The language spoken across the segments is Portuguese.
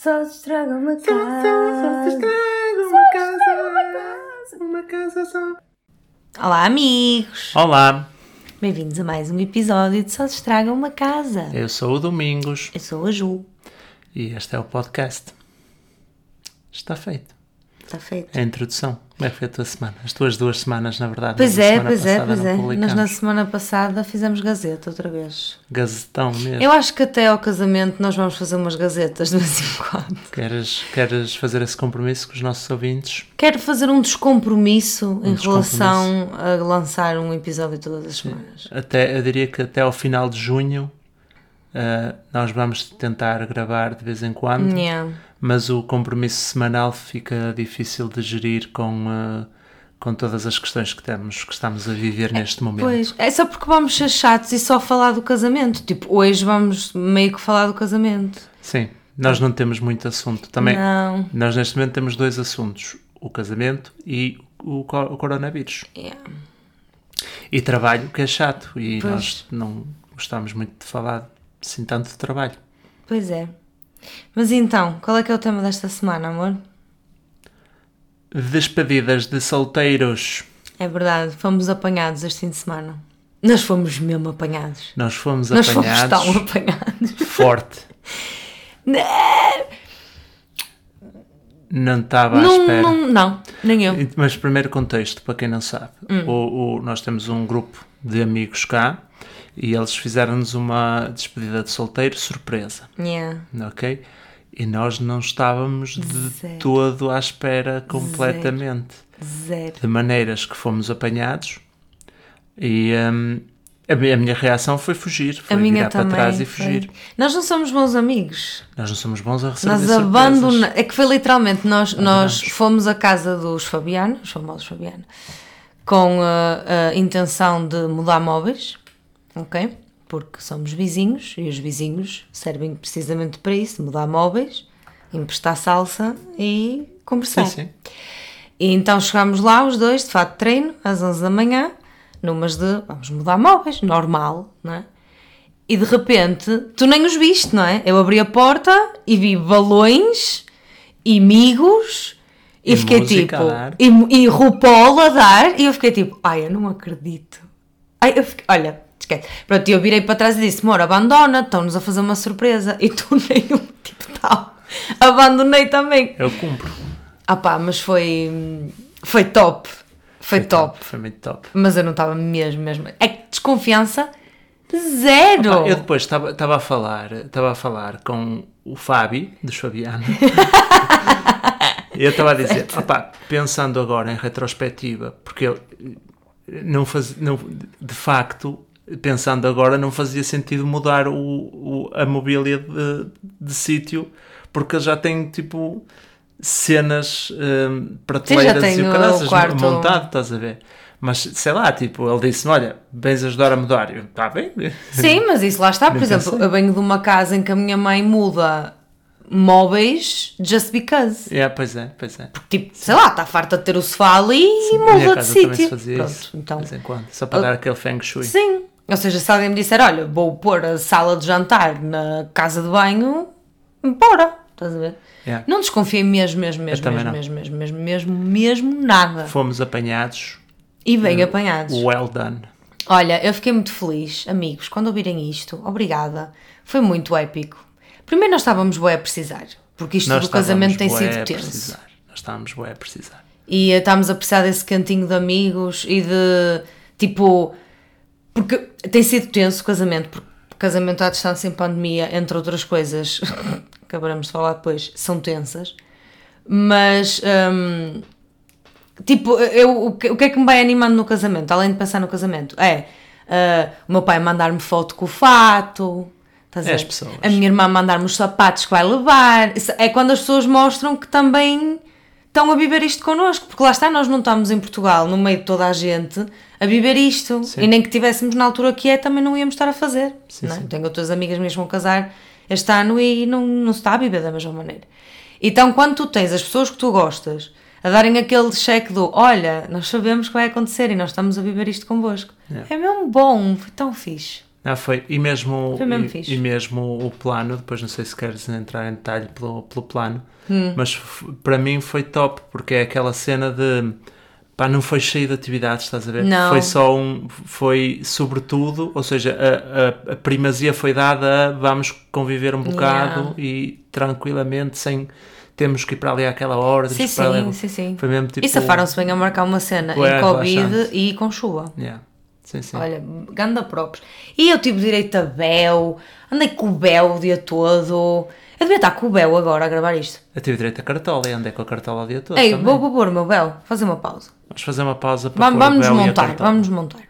Só se estraga uma Só, só, só se estraga uma casa. Uma casa só. Olá, amigos! Olá, Bem-vindos a mais um episódio de Só se estraga uma casa. eu sou o Domingos Eu sou a Ju. e este é o podcast. Está feito. Está feito. A introdução. Como é que foi a tua semana? As tuas duas semanas, na verdade. Pois é, pois é, pois é. Nós na semana passada fizemos gazeta outra vez. Gazetão mesmo. Eu acho que até ao casamento nós vamos fazer umas gazetas de vez em quando. Queres, queres fazer esse compromisso com os nossos ouvintes? Quero fazer um descompromisso em descompromisso. relação a lançar um episódio todas as semanas. Até, eu diria que até ao final de junho ah, nós vamos tentar gravar de vez em quando, Yeah. Mas o compromisso semanal fica difícil de gerir com, ah, com todas as questões que temos, que estamos a viver neste momento. Pois, é só porque vamos ser chatos e só falar do casamento. Tipo, hoje vamos meio que falar do casamento. Sim, nós não temos muito assunto. Também, Não. nós neste momento temos dois assuntos: o casamento e o, o coronavírus. Yeah. E trabalho, que é chato, e Pois. nós não gostamos muito de falar assim tanto de trabalho. Pois é. Mas então, qual é que é o tema desta semana, amor? Despedidas de solteiros. É verdade, fomos apanhados este fim de semana. Nós fomos mesmo apanhados. Nós fomos Nós fomos apanhados tão apanhados. forte. Não estava à Não, espera. não, não, nem eu. Mas primeiro contexto, para quem não sabe. Hum. O, o- nós temos um grupo de amigos cá e eles fizeram-nos uma despedida de solteiro surpresa, Yeah. ok? E nós não estávamos de Zero. todo à espera completamente. Zero. De maneiras que fomos apanhados e hum, a, minha, reação foi fugir, foi A minha virar para trás e foi. fugir. Nós não somos bons amigos. Nós não somos bons a receber Nós abandonamos. É que foi literalmente, nós, nós fomos à casa dos Fabiano, os famosos Fabiano, com a, a intenção de mudar móveis, ok? Porque somos vizinhos e os vizinhos servem precisamente para isso: mudar móveis, emprestar salsa e conversar. Sim, sim. E então chegámos lá, os dois, de fato treino, às 11 da manhã, numas de vamos mudar móveis, normal, não é? E de repente, tu nem os viste, não é? Eu abri a porta e vi balões e migos e, E fiquei tipo. E, e RuPaul a dar e eu fiquei tipo, ai, eu não acredito. Ai, eu fiquei, olha, esquece. Pronto, eu virei para trás e disse: Mora, abandona, estão-nos a fazer uma surpresa. E tu nem um tipo tal. Abandonei também. Eu cumpro. Ah pá, mas foi. Foi top. Foi, top. Foi muito top. Mas eu não estava mesmo, mesmo. É que desconfiança zero. Eu depois estava a falar, estava a falar com o Fábio dos Fabiano. e eu estava a dizer, opá, pensando agora em retrospectiva, porque eu não faz, não, de facto, pensando agora, não fazia sentido mudar o, o- a mobília de, de sítio, porque já tenho tipo cenas hum, prateleiras tem e o caraças quarto- montado, estás a ver? Mas sei lá, tipo, ele disse-me: Olha, vens ajudar a mudar. Eu, está bem? Sim, mas isso lá está. Por exemplo, pensei. eu venho de uma casa em que a minha mãe muda móveis just because. É, pois é, pois é. Tipo, sei lá, está farta de ter o sofá ali e Na minha muda de sítio. Pronto, isso, então. de vez em quando, só para dar aquele feng shui. Sim. Ou seja, se alguém me disser, olha, vou pôr a sala de jantar na casa de banho, bora. Estás a ver? Yeah. Não desconfiei mesmo, mesmo, mesmo, mesmo, mesmo, mesmo, mesmo, mesmo, mesmo nada. Fomos apanhados, E bem apanhados. well done. Olha, eu fiquei muito feliz, amigos, quando ouvirem isto. Obrigada. Foi muito épico. Primeiro nós estávamos bué a precisar, porque isto Nós do casamento tem sido tenso. precisar. Nós estávamos bué a precisar. E eh, estávamos a precisar desse cantinho de amigos e de, tipo... Porque tem sido tenso o casamento, porque casamento à distância em pandemia, entre outras coisas, acabaremos de falar depois, são tensas. Mas... hum, Tipo, eu, o, que, o que é que me vai animando no casamento, além de pensar no casamento? É ah, o meu pai mandar-me foto com o fato, estás a É ver? as pessoas. a minha irmã mandar-me os sapatos que vai levar. Isso É quando as pessoas mostram que também estão a viver isto connosco, porque lá está, nós não estamos em Portugal, no meio de toda a gente, a viver isto. Sim. E nem que tivéssemos na altura que é, também não íamos estar a fazer. Sim, não é? Tenho outras amigas mesmo a casar este ano e não, não se está a viver da mesma maneira. Então, quando tu tens as pessoas que tu gostas a darem aquele cheque do olha, nós sabemos que vai acontecer e nós estamos a viver isto convosco. Yeah. É mesmo bom, foi tão fixe. Ah, foi. E mesmo, Foi mesmo e, e mesmo o plano, depois não sei se queres entrar em detalhe pelo, pelo plano, Hum. mas para mim foi top, porque é aquela cena de pá, não foi cheio de atividades, estás a ver? Não. Foi só um, foi sobretudo, ou seja, a, a, a primazia foi dada a vamos conviver um bocado Yeah. e tranquilamente, sem temos que ir para ali àquela hora, Sim, sim, ali. sim, sim. Foi mesmo tipo. E safaram-se bem a marcar uma cena em Covid e com chuva. Yeah. Sim, sim. Olha, ganda próprios. E eu tive direito a Bel, andei com o Bel o dia todo. Eu devia estar com o Bel agora a gravar isto. Eu tive direito a cartola e andei com a cartola o dia todo. Ei, também. vou, vou pôr o meu Bel, fazer uma pausa. Vamos fazer uma pausa para Vamos, pôr o vamos Bel e a montar, cartola. vamos montar.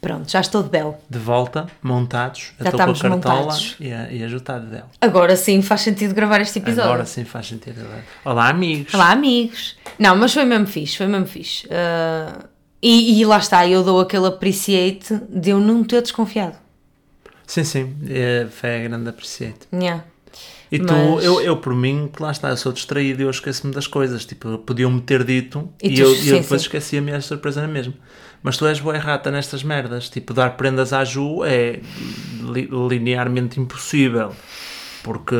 Pronto, já estou de Bel. De volta, montados. Já estou com a estamos cartola montados. e a, e a dela. Agora sim faz sentido gravar este episódio. Agora sim faz sentido. Olá, amigos. Olá, amigos. Não, mas foi mesmo fixe, foi mesmo fixe. Ah, e, e lá está, eu dou aquele appreciate de eu não ter desconfiado. Sim, sim. É, foi grande apreciate. Yeah. E tu, Mas- eu, eu por mim, que lá está, eu sou distraído e eu esqueço-me das coisas. Tipo, podiam-me ter dito E e, tu- eu, e sim, eu depois esquecia-me a surpresa na mesma. Mas tu és boa errata nestas merdas. Tipo, dar prendas à Ju é li- linearmente impossível. Porque,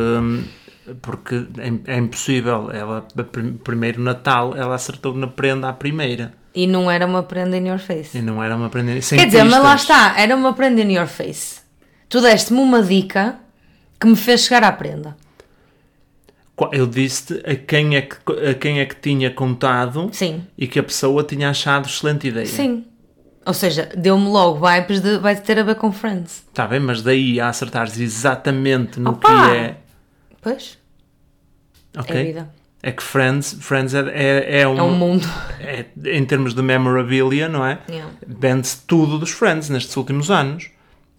porque é, é impossível. Ela, primeiro Natal, ela acertou na prenda à primeira. E não era uma prenda in your face. E não era uma prenda. Sem Quer dizer, mas lá pistas. está, era uma prenda in your face. Tu deste-me uma dica que me fez chegar à prenda. Eu disse-te a quem, é que, a quem é que tinha contado Sim, e que a pessoa tinha achado excelente ideia. sim. Ou seja, deu-me logo vibes de vai ter a ver com Friends. Está bem, mas daí a acertares exatamente no Opa! que é. Pois, Ok? é vida. É que Friends, Friends é, é, é um. É um mundo. é- em termos de memorabilia, não é? Yeah. Vende-se tudo dos Friends nestes últimos anos.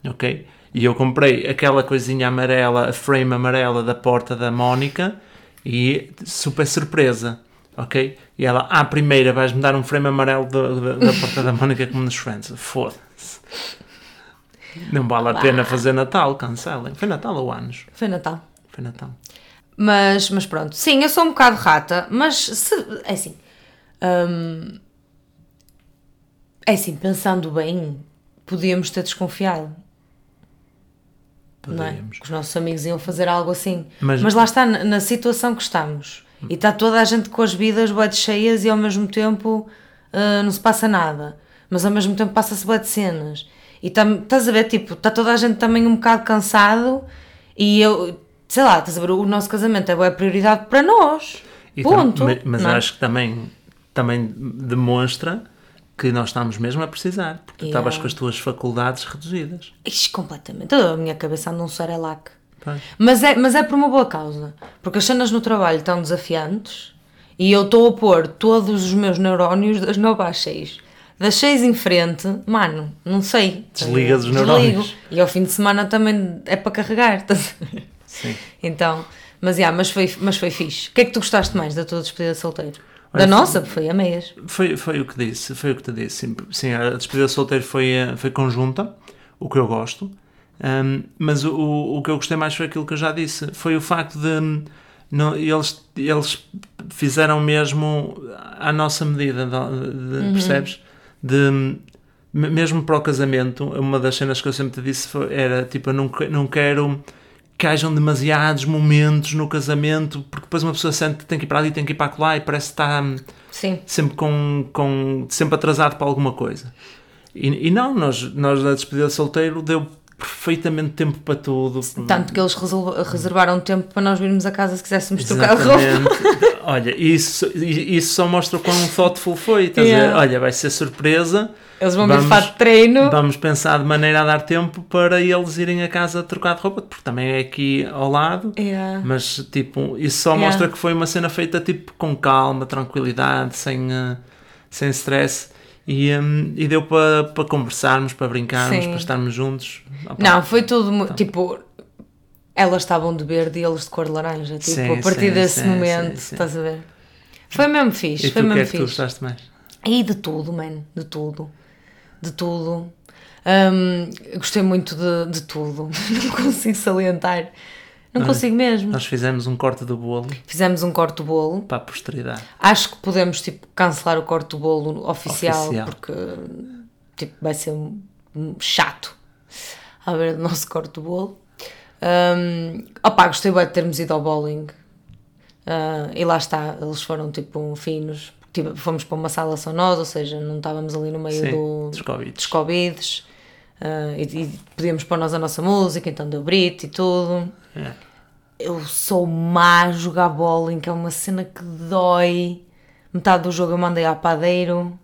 Ok? E eu comprei aquela coisinha amarela, a frame amarela da porta da Mónica e super surpresa. Ok? E ela, à primeira, vais-me dar um frame amarelo do- da- da porta da Mónica como nos Friends. Foda-se. Não vale a pena fazer Natal, cancelem. Foi Natal ou anos? Foi Natal. Foi Natal. Mas, mas pronto, sim, eu sou um bocado rata, mas se, é assim, hum, é assim, pensando bem, podíamos ter desconfiado, é? Poderíamos. Que os nossos amigos iam fazer algo assim. Mas- Mas, lá está, na, na situação que estamos, e está toda a gente com as vidas bué cheias e ao mesmo tempo ah, não se passa nada, mas ao mesmo tempo passa-se bué de cenas. E tam- estás a ver, tipo, está toda a gente também um bocado cansado e eu, sei lá, estás a ver, o nosso casamento é boa prioridade para nós. E Ponto. ma- mas não é? acho que também, também demonstra que nós estamos mesmo a precisar, porque tu Yeah. estavas com as tuas faculdades reduzidas. Ixi, completamente. A minha cabeça anda um. Pois. Mas é, mas é por uma boa causa. Porque as cenas no trabalho estão desafiantes e eu estou a pôr todos os meus neurónios das 9 às 6. Das 6 em frente, mano, não sei. Desligas os Desligo. neurónios. E ao fim de semana também é para carregar. ver? Sim. Então, mas, yeah, mas, foi, mas foi fixe. O que é que tu gostaste mais da tua despedida de solteiro? Da foi- nossa, foi a meias. Foi, foi o que disse, foi o que te disse. Sim, sim, a despedida de solteiro foi, eh, foi conjunta, o que eu gosto. Ahm, mas o, o, que eu gostei mais foi aquilo que eu já disse. Foi o facto de hum, não, eles, eles fizeram mesmo à nossa medida, de- de- percebes? De, hum, me- mesmo para o casamento, uma das cenas que eu sempre te disse foi- era tipo, eu não, não quero que hajam demasiados momentos no casamento, porque depois uma pessoa sente que tem que ir para ali, tem que ir para lá e parece que está hum, Sim. sempre com, com sempre atrasado para alguma coisa. E, e não, nós, nós na despedida de solteiro deu perfeitamente tempo para tudo. Tanto que eles reservaram tempo para nós virmos a casa se quiséssemos trocar de roupa. Exatamente. Olha, isso, isso só mostra o quão thoughtful foi. Estás a Yeah. ver? Olha, vai ser surpresa. Eles vão vir Vamos- fato de treino. Vamos pensar de maneira a dar tempo para eles irem a casa trocar de roupa, porque também é aqui ao lado. Yeah. Mas, tipo, isso só Yeah. mostra que foi uma cena feita, tipo, com calma, tranquilidade, sem, eh, sem stress. E, hum, e deu para para conversarmos, para brincarmos, Sim. para estarmos juntos. Não, foi tudo Então. tipo. Elas estavam de verde e eles de cor laranja. Tipo, Sim, a partir sim, desse momento, estás a ver? Foi mesmo fixe, E foi tu, que mesmo é que tu gostaste mais? E de tudo, man, de tudo. De tudo. Eu gostei muito de, de tudo. Não consigo salientar. Não consigo mesmo. Nós fizemos um corte do bolo Fizemos um corte do bolo. para a posteridade. Acho que podemos tipo, cancelar o corte do bolo oficial, Oficial. porque tipo, vai ser chato a ver o nosso corte do bolo. Um, opá, gostei bem de termos ido ao bowling. Ah, e lá está, eles foram tipo finos. Tipo, fomos para uma sala só nós, ou seja, não estávamos ali no meio Sim, do, dos Covids. dos Covids. Ah, e, e podíamos pôr nós a nossa música, então deu Brit e tudo. É. Eu sou má a jogar bowling, que é uma cena que dói. Metade do jogo eu mandei a padeiro.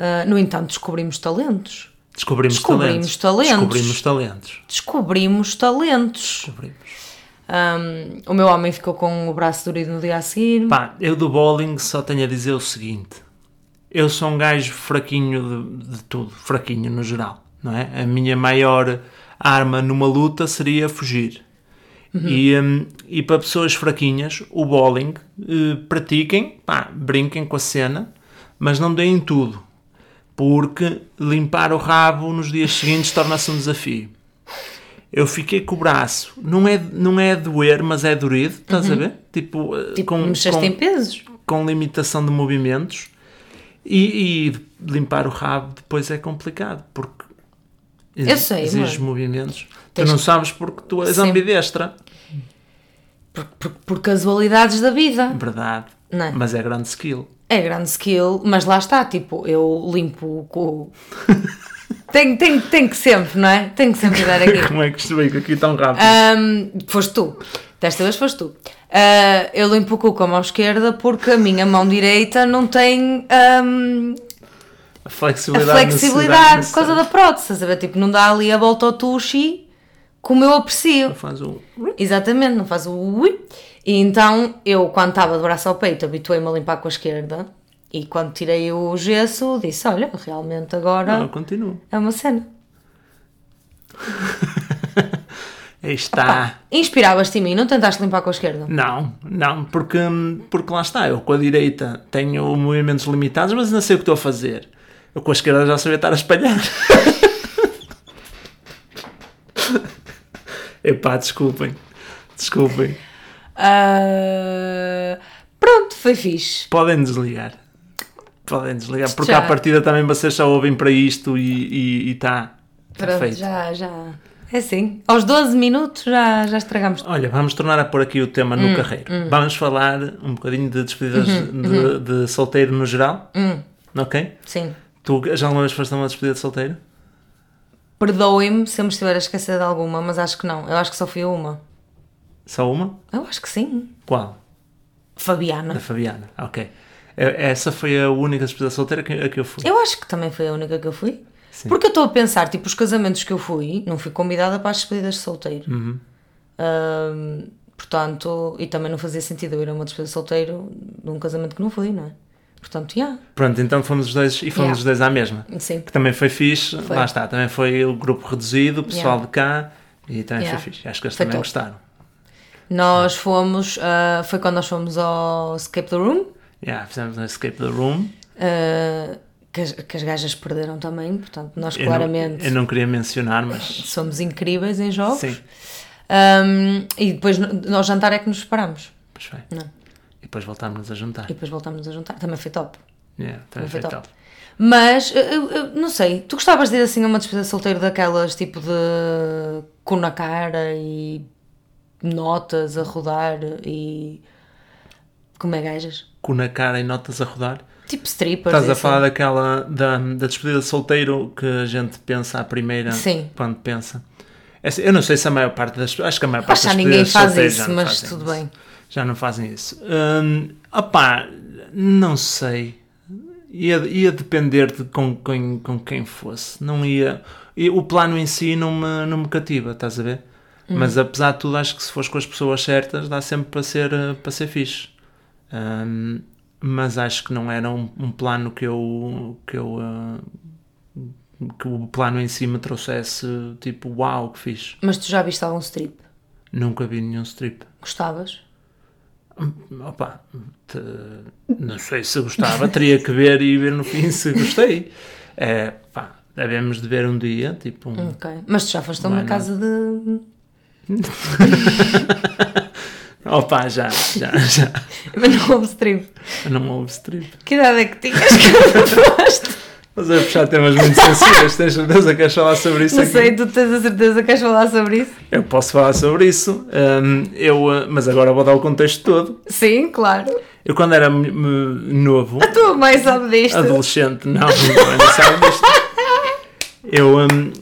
Ah, no entanto, descobrimos talentos. Descobrimos, Descobrimos talentos. talentos. Descobrimos talentos. Descobrimos talentos. Descobrimos. Um, o meu homem ficou com o braço dorido no dia a seguir. Pá, eu do bowling só tenho a dizer o seguinte: eu sou um gajo fraquinho de, de tudo, fraquinho no geral, não é? A minha maior arma numa luta seria fugir. E, hum, e para pessoas fraquinhas, o bowling, eh, pratiquem, pá, brinquem com a cena, mas não deem tudo, porque limpar o rabo nos dias seguintes torna-se um desafio. Eu fiquei com o braço, não é, não é doer, mas é dorido, estás a ver? Tipo, eh, tipo, com, mexeste com, em pesos. com limitação de movimentos e, e limpar o rabo depois é complicado porque Eu sei, exige mas- movimentos. Tens- Tu não sabes porque tu és Sim. ambidestra, Por, por, por casualidades da vida. verdade, é? mas é grande skill. É grande skill, mas lá está, tipo, eu limpo o- tem, tem, tem que sempre, não é? Tem que sempre dar aqui. Como é que isto veio aqui tão rápido? Ahm, foste tu. Desta vez foste tu. Ah, eu limpo o cu com a mão esquerda porque a minha mão direita não tem ahm, a a flexibilidade, flexibilidade necessidade- por causa da prótese. a ver? Tipo, não dá ali a volta ao tushi como eu aprecio. Faz um... Exatamente, não faz o ui. E então eu, quando estava de braço ao peito, habituei-me a limpar com a esquerda. E quando tirei o gesso, disse: Olha, realmente agora Não, continuo. é uma cena. Aí está. Inspiravas-te em mim, não tentaste limpar com a esquerda? Não, não, porque, porque lá está, eu com a direita tenho movimentos limitados, mas ainda sei o que estou a fazer. Eu com a esquerda já sabia estar a espalhar. Epá, desculpem. Desculpem. Ah, pronto, foi fixe. Podem desligar. Podem desligar, porque Já. à partida também vocês só ouvem para isto e está Pronto, feito. já, já. É assim, aos 12 minutos já, já estragamos. Olha, vamos tornar a pôr aqui o tema Hum, no carreiro. Vamos falar um bocadinho de despedidas Uhum, de, de solteiro no geral. Hum. Ok? Sim. Tu já alguma vez foste a uma despedida de solteiro? Perdoem-me se eu me estiver a esquecer de alguma, mas acho que não. Eu acho que só fui a uma. Só uma? Eu acho que sim. Qual? Fabiana. Da Fabiana. Ok. É- Essa foi a única despedida solteira que, a que eu fui. Eu acho que também foi a única que eu fui. Sim. Porque eu estou a pensar, tipo, os casamentos que eu fui, não fui convidada para as despedidas de solteiro. Uhum. Ahm, portanto, e também não fazia sentido eu ir a uma despedida de solteiro num casamento que não fui, não é? Portanto, já. Pronto, então fomos os dois e fomos Yeah. os dois à mesma. Sim. Que também foi fixe. Foi. Lá está, também foi o grupo reduzido, o pessoal Yeah. de cá. E também Yeah. foi fixe. Acho que eles Foi também gostaram. Nós fomos, ah, foi quando nós fomos ao Escape the Room, Yeah, fizemos um escape the room. ah, que, as, que as gajas perderam também, portanto, nós Eu claramente Não, eu não queria mencionar, mas somos incríveis em jogos. sim. Ahm, e depois nós jantar é que nos separamos. Pois foi. Não. Depois voltámos a juntar. E depois voltámos a juntar. Também foi top. Yeah, também foi foi top. top. Mas, eu, eu- não sei, tu gostavas de ir assim a uma despedida de solteiro daquelas tipo de cu na cara e notas a rodar e. Como é gajas? Com na cara e notas a rodar. Tipo strippers. Estás a assim. falar daquela da, da despedida de solteiro que a gente pensa à primeira Sim. quando pensa. Eu não sei se a maior parte das acho que a maior parte que das ninguém faz isso, mas tudo isso. bem. Já não fazem isso. Hum, opá, não sei. Ia, ia depender de com, com, com quem fosse. Não ia. o plano em si não me, não me cativa, estás a ver? Uhum. Mas apesar de tudo, acho que se fores com as pessoas certas, dá sempre para ser, eh, para ser fixe. Hum, mas acho que não era um, um plano que eu. Que eu eh, que o plano em si me trouxesse tipo, uau, que fixe. Mas tu já viste algum strip? Nunca vi nenhum strip. Gostavas? Opa, te- não sei se gostava, teria que ver e ver no fim se gostei. É, pá, devemos de ver um dia, tipo um... Ok. Mas tu já foste a uma not? casa de. Opa, já, já, já. Mas não houve strip. Não houve strip. Que idade é que tinhas quando foste? Estás a puxar temas muito sensíveis. Tens certeza que queres falar sobre isso Não aqui? sei, tu tens a certeza que queres falar sobre isso? Eu posso falar sobre isso, hum, eu, uh, mas agora vou dar o contexto todo. Sim, claro. Eu, quando era novo, A tua mãe sabe disto. adolescente, não, não, não sabe disto. Eu, hum,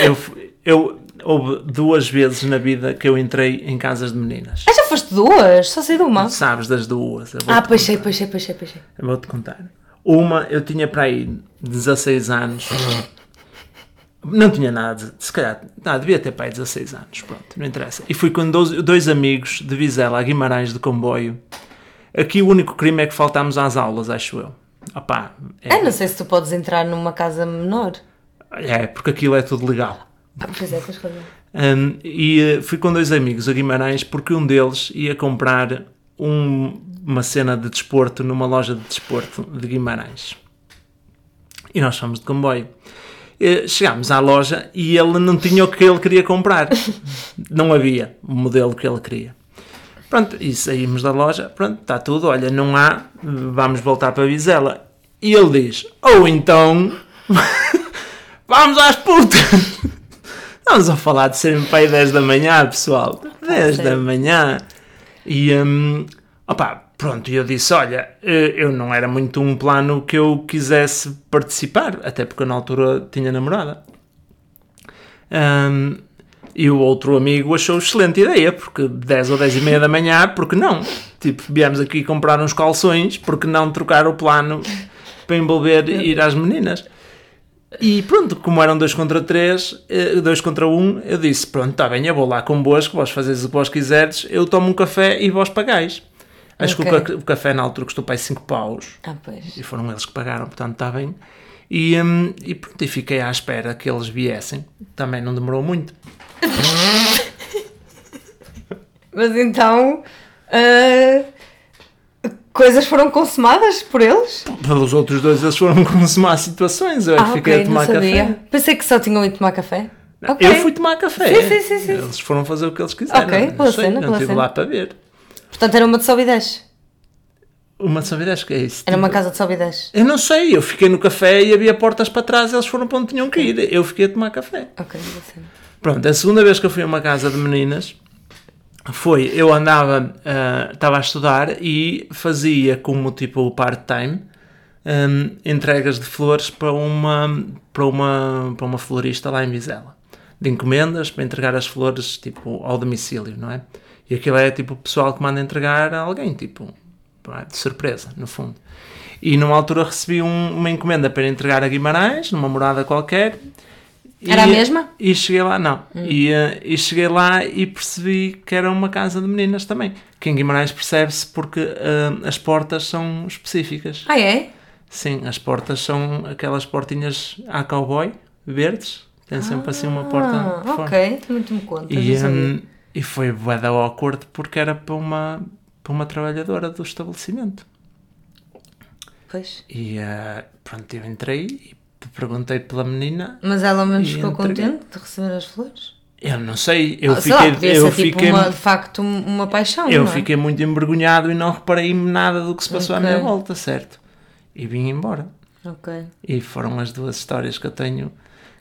eu, eu, houve duas vezes na vida que eu entrei em casas de meninas. Ah, já foste duas? Só sei de uma. Sabes das duas. Ah, pois sei, pois sei, pois sei, pois sei. Eu vou-te contar. Uma, eu tinha para aí 16 anos. Não tinha nada, de- se calhar, não, devia ter para aí 16 anos, pronto, não interessa. E fui com dois, dois amigos de Vizela a Guimarães de comboio. Aqui o único crime é que faltámos às aulas, acho eu. Opá, é, Ah, não sei se tu podes entrar numa casa menor. é, porque aquilo é tudo legal. Ah, pois é, tens razão. Um, e eh, fui com dois amigos a Guimarães porque um deles ia comprar um- uma cena de desporto numa loja de desporto de Guimarães. E nós fomos de comboio. Chegámos à loja e ele não tinha o que ele queria comprar. Não havia o modelo que ele queria. Pronto, e saímos da loja, pronto, está tudo, olha, não há, vamos voltar para Vizela. E ele diz, ou então, vamos às putas. Estamos a falar de serem para aí 10 da manhã, pessoal. 10 da sério? manhã. E, hum, opá, pronto, e eu disse, olha, eh, eu não era muito um plano que eu quisesse participar, até porque eu na altura tinha namorada. Hum, e o outro amigo achou excelente ideia, porque 10 ou 10 e meia da manhã, porque não? Tipo, viemos aqui comprar uns calções, porque não trocar o plano para envolver ir às meninas? E pronto, como eram dois contra três, eh, dois contra um, eu disse: Pronto, está bem, eu vou lá convosco, vós fazeis o que vós quiserdes, eu tomo um café e vós pagais. Acho que o, café na altura custou para aí 5 paus Ah, pois. e foram eles que pagaram, portanto está bem. E, hum, e pronto, e fiquei à espera que eles viessem. Também não demorou muito. Mas então. ah, coisas foram consumadas por eles? Pelos outros dois, eles foram consumar situações. Eu é ah, fiquei ok, a tomar não café. Pensei que só tinham ido tomar café. Ok. Eu fui tomar café. Sim, sim, sim, sim. Eles foram fazer o que eles quiseram. Ok, Não boa sei, cena, não boa estive cena. lá para ver. Portanto, era uma de sobe e desce. Uma de saber, que é isso. Era uma Tipo, casa de sobe e desce. Eu não sei, eu fiquei no café e havia portas para trás, eles foram para onde tinham que ir. Eu fiquei a tomar café. Ok, cena. Pronto, a segunda vez que eu fui a uma casa de meninas foi, eu andava, ah, estava a estudar e fazia como tipo part-time hum, entregas de flores para uma, para, uma, para uma florista lá em Vizela. De encomendas para entregar as flores tipo ao domicílio, não é? E aquilo é tipo o pessoal que manda entregar a alguém, tipo, pá, de surpresa, no fundo. E numa altura recebi um- uma encomenda para entregar a Guimarães, numa morada qualquer. Era a E- mesma? E cheguei lá, não. E, eh, e cheguei lá e percebi que era uma casa de meninas também. Que em Guimarães percebe-se porque eh, as portas são específicas. Ah, é? Sim, as portas são aquelas portinhas a cowboy, verdes. Tem sempre assim uma porta Ah, ok, também tu me contas. E, hum, e foi bué da awkward porque era para uma, para uma trabalhadora do estabelecimento. Pois. E eh, pronto, eu entrei e perguntei pela menina. Mas ela E ficou entreguei. contente de receber as flores? Eu não sei, eu Ah, fiquei, lá, eu ser fiquei, tipo uma, de facto um- uma paixão, eu é? fiquei muito envergonhado e não reparei nada do que se passou Ok. à minha volta, certo? E vim embora. Ok. E foram as duas histórias que eu tenho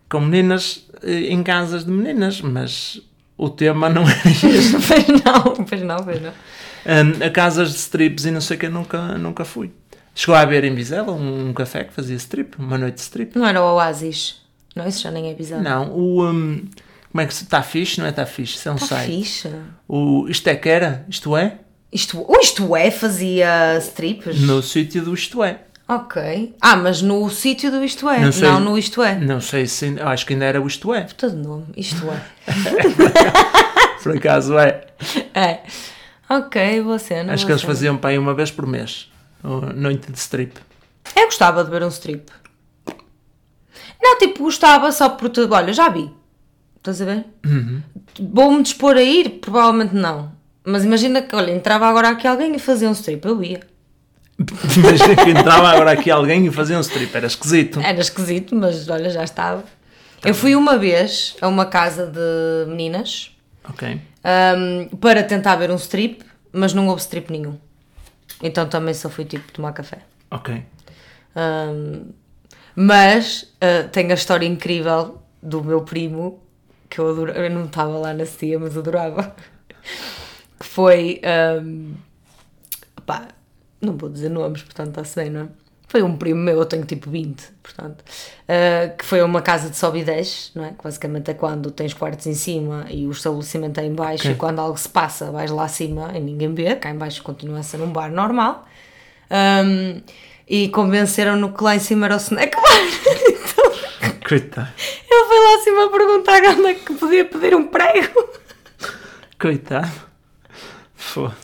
com meninas eh, em casas de meninas, mas o tema não é este. pois não, pois não, pois não. Hum, a casas de strips e não sei o que eu nunca, nunca fui. Chegou a haver em Vizela um, um café que fazia strip, uma noite de strip. Não era o Oasis. Não, isso já nem é bizarro. Não, o. hum, como é que se. Está fixe? Não é está fixe? Isso é um Está site. fixe. O, isto é que era? Isto é? Isto, ou isto é, fazia strips? No sítio do Isto é. Ok. Ah, mas no sítio do isto é. Não Não, sei. no isto é. Não sei se. ainda- Acho que ainda era o Isto é. Todo nome. Isto é. Por acaso é. é. Ok, boa cena. Acho que boa eles cena. faziam para aí uma vez por mês. Noite de strip. Eu gostava de ver um strip. Não, tipo, gostava só por tudo. Olha, já vi. Estás a ver? Uhum. Vou-me dispor a ir? Provavelmente não. Mas imagina que, olha, entrava agora aqui alguém e fazia um strip. Eu ia. Imagina que entrava agora aqui alguém e fazia um strip. Era esquisito. Era esquisito, mas olha, já estava. Eu fui uma vez a uma casa de meninas Ok. ahm, para tentar ver um strip, mas não houve strip nenhum. Então também só fui tipo tomar café. Ok. Ahm, Mas uh, tem a história incrível do meu primo, que eu adorava, eu não estava lá nesse dia, mas adorava. Que foi. Um, pá, não vou dizer nomes, portanto está-se bem, não é? Foi um primo meu, eu tenho tipo 20, portanto, uh, que foi uma casa de sobe e desce, não é? Que basicamente é quando tens quartos em cima e o estabelecimento é em baixo Ok. e quando algo se passa vais lá acima e ninguém vê, cá em baixo continua a ser um bar normal. Um, e convenceram-no que lá em cima era o snack bar. então, Coitado. ele foi lá acima a perguntar onde é que podia pedir um prego. Coitado. Foda.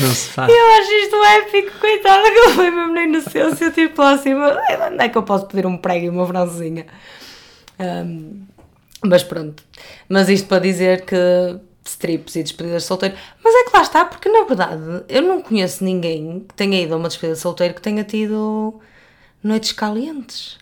Não se faz. Eu acho isto épico, coitada, que ele foi mesmo na inocência, tipo lá "Ai, onde é que eu posso pedir um prego e uma francesinha? Um, mas pronto, mas isto para dizer que strips e despedidas de solteiro, mas é que lá está, porque na verdade eu não conheço ninguém que tenha ido a uma despedida de solteiro que tenha tido noites calientes.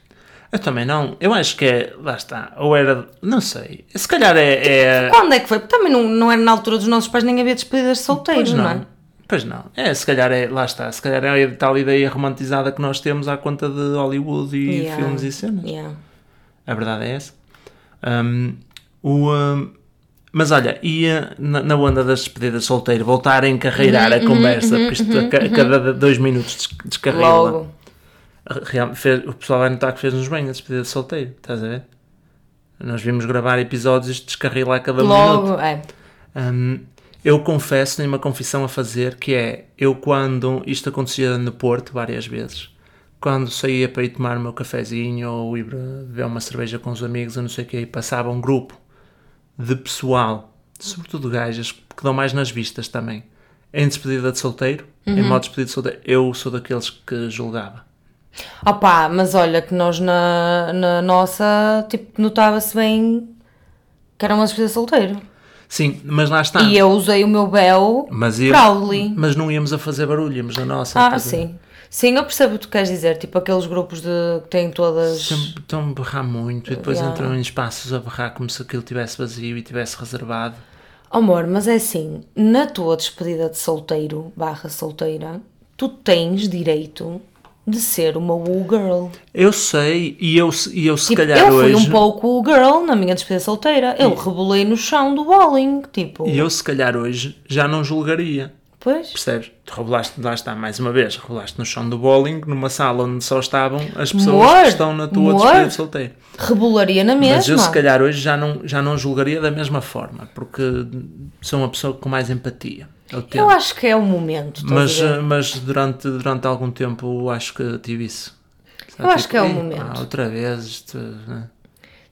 Eu também não. Eu acho que é. Lá está. Ou era. Não sei. Se calhar é. é Quando é que foi? Porque também não, não era na altura dos nossos pais nem havia despedidas de solteiro, pois não. não. é? Pois não. É, se calhar é. Lá está. Se calhar é a tal ideia romantizada que nós temos à conta de Hollywood e Yeah, filmes e cenas. yeah. A verdade é essa. Um, o, um, mas olha, e uh, na, na onda das despedidas de solteiro, voltar a encarreirar Uhum, a conversa, porque isto a, ca- a cada dois minutos des- descarrila. Logo. Real- fez- o pessoal vai notar que fez-nos bem a despedida de solteiro, estás a ver? Nós vimos gravar episódios e isto descarrila a cada minuto. Logo, é. Hum, eu confesso, tenho uma confissão a fazer, que é, eu quando, isto acontecia no Porto várias vezes, quando saía para ir tomar o meu cafezinho ou ir beber uma cerveja com os amigos ou não sei o que, passava um grupo de pessoal, sobretudo gajas, que dão mais nas vistas também, em despedida de solteiro, em modo de despedida de solteiro, eu sou daqueles que julgava. Opa, mas olha que nós na, na nossa, tipo, notava-se bem que era uma despedida de solteiro. Sim, mas lá está. E eu usei o meu bel mas, ia- proudly. mas não íamos a fazer barulho, íamos na nossa. Ah, ver? sim. Sim, eu percebo o que tu queres dizer. Tipo, aqueles grupos de que têm todas... Sempre estão a berrar muito e depois Yeah. entram em espaços a berrar como se aquilo tivesse vazio e tivesse reservado. Amor, mas é assim, na tua despedida de solteiro, barra solteira, tu tens direito de ser uma woo girl. Eu sei, e eu, se- e eu se Tipo, calhar eu fui hoje. um pouco woo girl na minha despedida solteira. Eu rebolei no chão do bowling, tipo... E eu se calhar hoje já não julgaria. Pois... Percebes? Rebolaste, lá está, mais uma vez, rebolaste no chão do bowling, numa sala onde só estavam as pessoas Amor, que estão na tua amor. despedida de solteiro. Rebolaria na mesma. Mas eu se calhar hoje já não, já não julgaria da mesma forma, porque sou uma pessoa com mais empatia. Eu acho que é o momento. Mas, eh, mas durante, durante algum tempo acho que tive isso. Sabe, Eu acho que é o "Ei, momento." pá, outra vez, isto, né?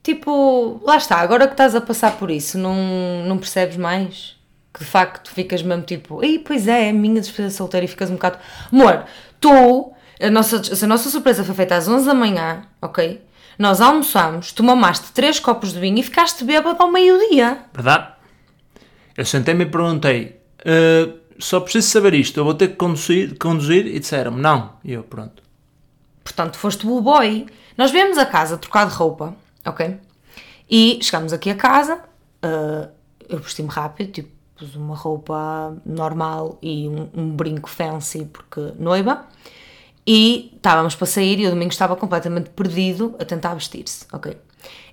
Tipo, lá está, agora que estás a passar por isso, não, não percebes mais? Que de facto ficas mesmo tipo, ei, pois é, a minha despedida de solteira e ficas um bocado. Amor, tu, a nossa, a nossa surpresa foi feita às 11 da manhã, ok? Nós almoçámos, tu mamaste 3 copos de vinho e ficaste bêbado ao meio-dia. Verdade? Eu sentei-me e perguntei: "Eh, só preciso saber isto, eu vou ter que conduzir, conduzir? E disseram-me: não. E eu, pronto. Portanto, foste o boy. Nós viemos a casa trocar de roupa, ok? E chegámos aqui a casa, ah, eu vesti-me rápido, tipo, pus uma roupa normal e um, um brinco fancy, porque noiva. E estávamos para sair e o domingo estava completamente perdido a tentar vestir-se, ok?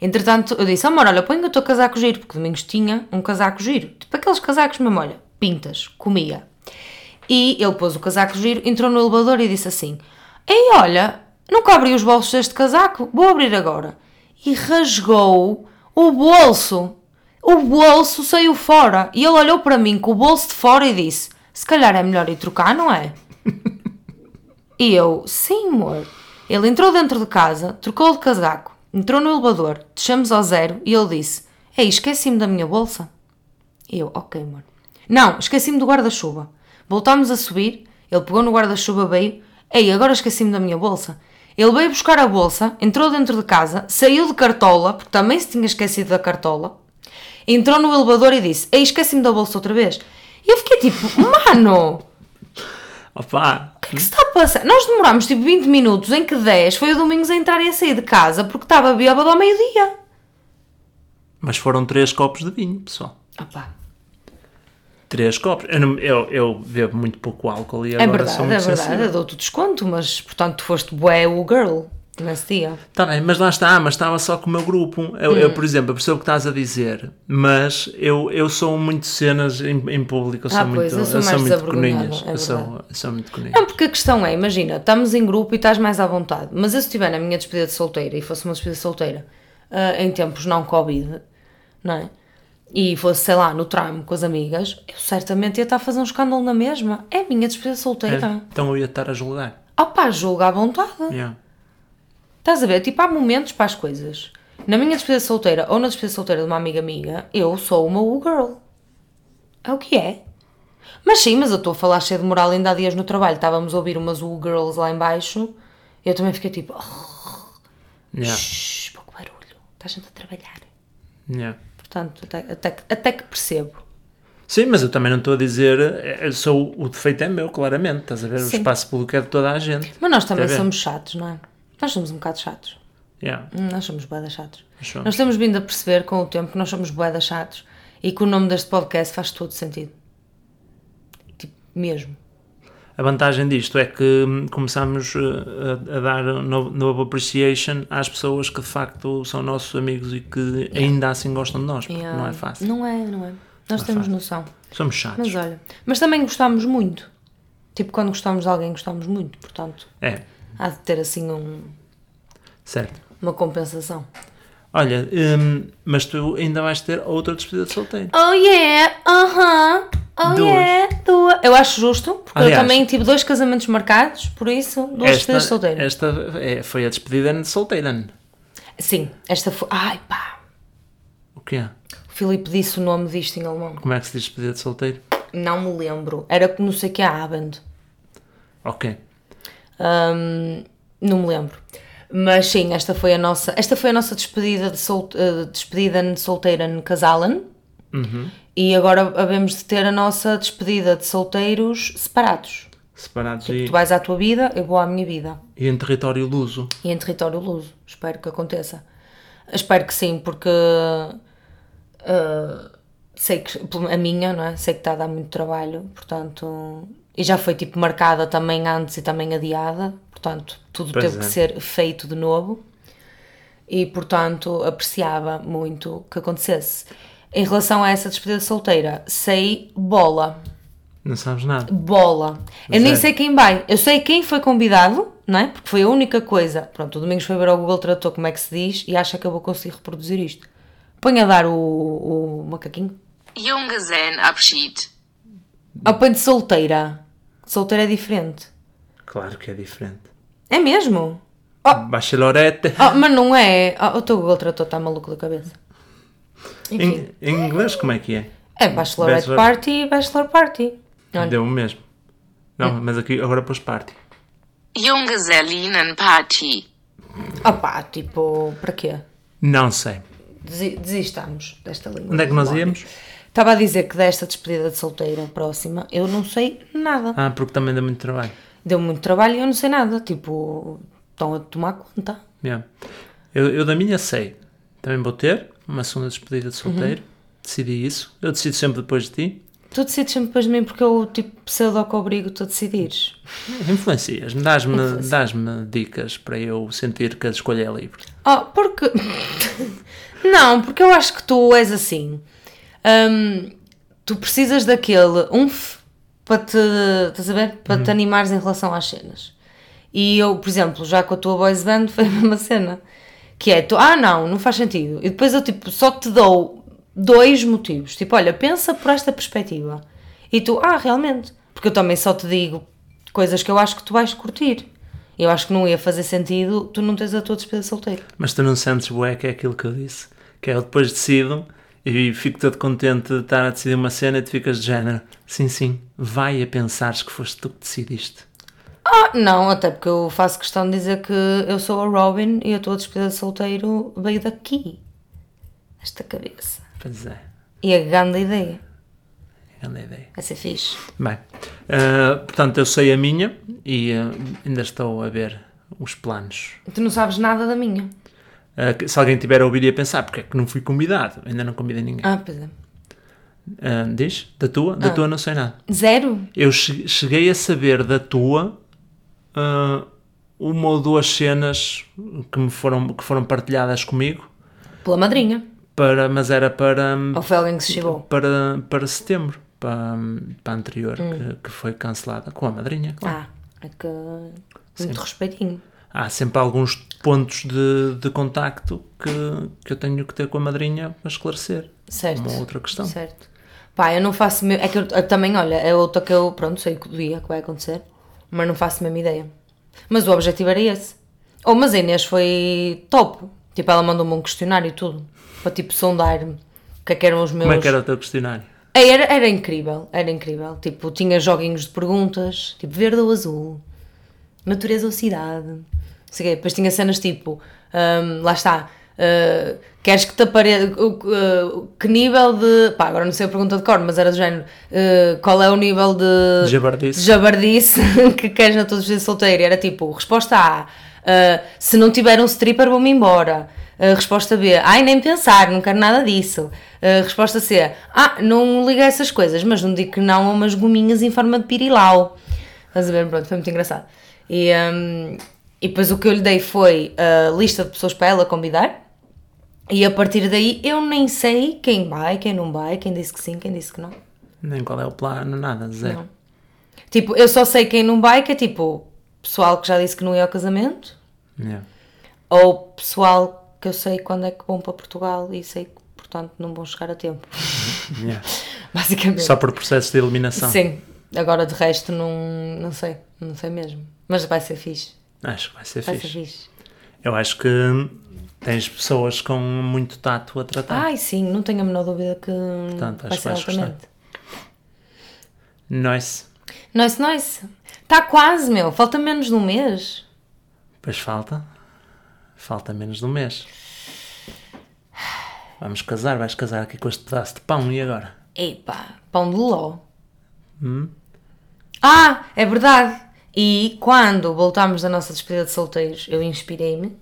Entretanto, eu disse, amor, olha, põe o teu casaco giro, porque Domingos tinha um casaco giro. Tipo aqueles casacos mesmo, olha, pintas, comia. E ele pôs o casaco giro, entrou no elevador e disse assim: Ei, olha, nunca abri os bolsos deste casaco, vou abrir agora. E rasgou o bolso. O bolso saiu fora. E ele olhou para mim com o bolso de fora e disse: Se calhar é melhor ir trocar, não é? e eu: Sim, amor. Ele entrou dentro de casa, trocou de casaco, entrou no elevador, deixamos ao zero e ele disse: Ei, esqueci-me da minha bolsa. E eu, ok, amor. Não, esqueci-me do guarda-chuva. Voltámos a subir, ele pegou no guarda-chuva, veio. Ei, agora esqueci-me da minha bolsa. Ele veio buscar a bolsa, entrou dentro de casa, saiu de cartola, porque também se tinha esquecido da cartola, entrou no elevador e disse: Ei, esqueci-me da bolsa outra vez. E eu fiquei tipo, mano, o Opa! que se está a passar? Nós demorámos tipo 20 minutos, em que 10 foi o Domingos a entrar e a sair de casa porque estava bêbado ao meio-dia. Mas foram três copos de vinho, pessoal. Opá, Três copos. Eu, não- eu, eu bebo muito pouco álcool e é agora verdade, sou é muito verdade, sensível. eu dou-te desconto, mas portanto tu foste bué o girl. nesse dia. Tá bem, mas lá está, mas estava só com o meu grupo. Eu, Hum. eu, por exemplo, eu percebo o que estás a dizer, mas eu, eu sou muito cenas em, em público, eu sou Ah, pois, muito, eu sou mais muito desavergonhada, coninhas. é eu, sou, eu sou muito coninhas. Não, porque a questão é, imagina, estamos em grupo e estás mais à vontade, mas eu se estiver na minha despedida de solteira e fosse uma despedida de solteira ah, em tempos não Covid, não é? E fosse, sei lá, no tram com as amigas, eu certamente ia estar a fazer um escândalo na mesma. É a minha despedida de solteira. Então eu ia estar a julgar. Opá, julga à vontade. Yeah. Estás a ver? Tipo, há momentos para as coisas. Na minha despedida solteira ou na despedida solteira de uma amiga minha, eu sou uma U-girl. É o que é. Mas sim, mas eu estou a falar cheio de moral. Ainda há dias no trabalho estávamos a ouvir umas U-girls lá em baixo. Eu também fiquei tipo, oh, Yeah. shh, pouco barulho. Está a gente a trabalhar. Yeah. Portanto, até, até, que- até que percebo. Sim, mas eu também não estou a dizer. Eu sou, o defeito é meu, claramente. Estás a ver? O Sim. espaço público é de toda a gente. Mas nós também somos chatos, não é? Nós somos um bocado chatos. Yeah. Nós somos boedas chatos. Nós somos. Nós temos vindo a perceber com o tempo que nós somos boedas chatos e que o nome deste podcast faz todo sentido. Tipo, mesmo. A vantagem disto é que hum, começamos uh, a, a dar no- novo appreciation às pessoas que de facto são nossos amigos e que ainda assim gostam de nós, porque Yeah. não é fácil. Não é, não é. Nós é temos noção. Somos chatos. Mas olha, mas também gostamos muito. Tipo, quando gostamos de alguém, gostamos muito. Portanto, É, há de ter assim um- certo. uma compensação. Olha, hum, mas tu ainda vais ter outra despedida de solteiro. Oh yeah, aham, oh Duas. yeah, duas. Eu acho justo, porque Aliás- eu também tive dois casamentos marcados, por isso, duas despedidas de solteiro. esta é, foi a despedida de solteira. Sim, esta foi. Ai pá, O que é? o Filipe disse o nome disto em alemão. Como é que se diz despedida de solteiro? Não me lembro. Era não sei que a Abend. Ok. Hum, não me lembro. Mas sim, esta foi a nossa, esta foi a nossa despedida de, sol, eh, despedida de solteira no Casalen. E agora havemos de ter a nossa despedida de solteiros separados. Separados e, Tu vais à tua vida, eu vou à minha vida. e em território luso. E em território luso. Espero que aconteça. Espero que sim, porque ah, sei que a minha, não é? Sei que está a dar muito trabalho, portanto. E já foi tipo marcada também antes e também adiada, portanto, tudo Pois teve é. que ser feito de novo. E portanto, apreciava muito que acontecesse. Em relação a essa despedida solteira, sei bola Não sabes nada. bola. Eu Mas nem é. sei quem vai. Eu sei quem foi convidado, não é? Porque foi a única coisa. Pronto, o Domingos foi ver ao Google Tradutor como é que se diz e acha que eu vou conseguir reproduzir isto. Põe a dar o, o macaquinho. Junggesellenabschied. Ah, põe de solteira. Solteira é diferente. Claro que é diferente. É mesmo? Bachelorette. Ah, mas não é. Ah, o teu Google Tradutor está maluco da cabeça. Em, em inglês, como é que é? É Bachelorette Bachelor- Party e Bachelor Party. Olha, Deu o mesmo. Não, mas aqui agora pôs party. Junggesellinnenparty. opá, tipo, para quê? Não sei. Desi- Desistamos desta língua. Onde é que nós íamos? Estava a dizer que desta despedida de solteira próxima eu não sei nada. Ah, porque também dá muito trabalho. Deu muito trabalho e eu não sei nada. Tipo, estão a tomar conta. Yeah. Eu, eu da minha sei. Também vou ter uma segunda despedida de solteiro. Decidi isso. Eu decido sempre depois de ti. Tu decides sempre depois de mim porque eu, tipo, pseudo que obrigo-te a decidires. Influencias-me, dás-me dás dicas para eu sentir que a escolha é livre. Oh, porque. não, porque eu acho que tu és assim. Hum, tu precisas daquele umf para te. Estás a ver? Para te animares em relação às cenas. E eu, por exemplo, já com a tua boys band foi a mesma cena. Que é, tu, ah não, não faz sentido. E depois eu tipo, só te dou dois motivos. Tipo, olha, pensa por esta perspectiva. E tu, ah, realmente. Porque eu também só te digo coisas que eu acho que tu vais curtir. Eu acho que não ia fazer sentido tu não tens a tua despedida solteira. Mas tu não sentes, bué, que é aquilo que eu disse. Que é eu depois decido e fico todo contente de estar a decidir uma cena e tu ficas de género. Sim, sim, vai a pensares que foste tu que decidiste. Ah, não, até porque eu faço questão de dizer que eu sou a Robin e a tua despedida de solteiro veio daqui. Desta cabeça. Pois é, E a grande ideia. é grande ideia. Vai ser fixe. Bem, ah, portanto, eu sei a minha e ah, ainda estou a ver os planos. Tu não sabes nada da minha. Ah, que- se alguém tiver a ouvir e a pensar, porque é que não fui convidado? Ainda não convidei ninguém. Ah, pois é. Ah, diz? Da tua? Da tua não sei nada. Zero? Eu che- cheguei a saber da tua ah, uma ou duas cenas que me foram, que foram partilhadas comigo, Pela madrinha. para, mas era para, Ou foi alguém que se chegou? para, para setembro, para, para a anterior, que, que foi cancelada com a madrinha. claro. Ah, é que. Muito respeitinho. Há sempre alguns pontos de, de contacto que, que eu tenho que ter com a madrinha para esclarecer. Certo. Uma outra questão. Certo. Pá, eu não faço. É que eu, eu também, olha, é outra que eu, pronto, sei o dia que vai acontecer, mas não faço a mesma ideia. Mas o objetivo era esse. Oh, mas a Inês foi top. Tipo, ela mandou-me um questionário e tudo. Para tipo sondar-me o que é que eram os meus. Como é que era o teu questionário? Era, era incrível, era incrível. Tipo, tinha joguinhos de perguntas, tipo verde ou azul, natureza ou cidade. Sei quê. Depois tinha cenas tipo, hum, lá está, uh, queres que te apareça, uh, que nível de, pá, agora não sei a pergunta de cor, mas era do género, uh, qual é o nível de Jabardice. jabardice que queres na tua despedida solteira? Era tipo, resposta A, uh, se não tiver um stripper vou-me embora. Uh, resposta B, ai nem pensar, não quero nada disso. Resposta C, ah, não liga a essas coisas, mas não digo que não a umas gominhas em forma de pirilau. Estás a ver? Pronto, foi muito engraçado. E, um, e depois o que eu lhe dei foi a lista de pessoas para ela convidar. E a partir daí eu nem sei quem vai, quem não vai, quem disse que sim, quem disse que não. Nem qual é o plano, nada, zero. Não. Tipo, eu só sei quem não vai, que é tipo pessoal que já disse que não ia ao casamento, Yeah. ou pessoal que eu sei quando é que vão para Portugal e sei que, portanto, não vão chegar a tempo. Yeah. Basicamente. Só por processo de eliminação. Sim. Agora de resto não, não sei, não sei mesmo. Mas vai ser fixe. Acho que vai ser Vai fixe. ser fixe. Eu acho que tens pessoas com muito tato a tratar. Ai sim, não tenho a menor dúvida que Portanto, vai acho que ser vais gostar. altamente. Nice. Nice, nice. Está quase, meu. Falta menos de um mês. Pois falta. Falta menos de um mês. Vamos casar, vais casar aqui com este pedaço de pão e agora? Epá, pão de ló. Hum? Ah, é verdade. E quando voltámos da nossa despedida de solteiros, eu inspirei-me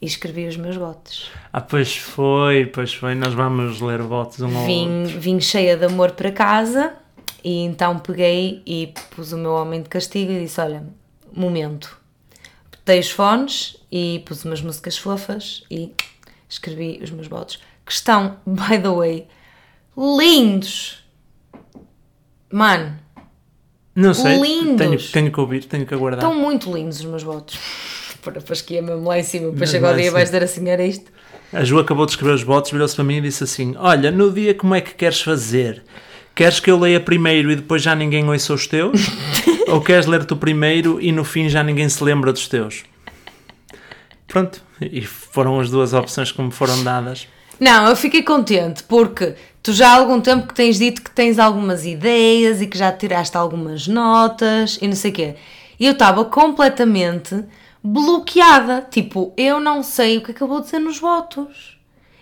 e escrevi os meus votos. Ah, pois foi, pois foi. Nós vamos ler votos um ao outro. Vim, vim cheia de amor para casa e então peguei e pus o meu homem de castigo e disse: Olha, momento. Botei os fones e pus umas músicas fofas e escrevi os meus votos. Que estão, by the way, lindos. Mano, Não sei. Lindos. Tenho, tenho que ouvir, tenho que aguardar. estão muito lindos os meus votos. Para que ia mesmo lá em cima, depois Mesmo chegou o lá em dia e vais dizer assim: era isto. A Ju acabou de escrever os votos, virou-se para mim e disse assim: Olha, no dia como é que queres fazer? Queres que eu leia primeiro e depois já ninguém ouça os teus? Ou queres ler tu primeiro e no fim já ninguém se lembra dos teus? Pronto, e foram as duas opções que me foram dadas. Não, eu fiquei contente porque tu já há algum tempo que tens dito que tens algumas ideias e que já tiraste algumas notas e não sei o quê. E eu estava completamente bloqueada. Tipo, eu não sei o que é que eu vou dizer nos votos.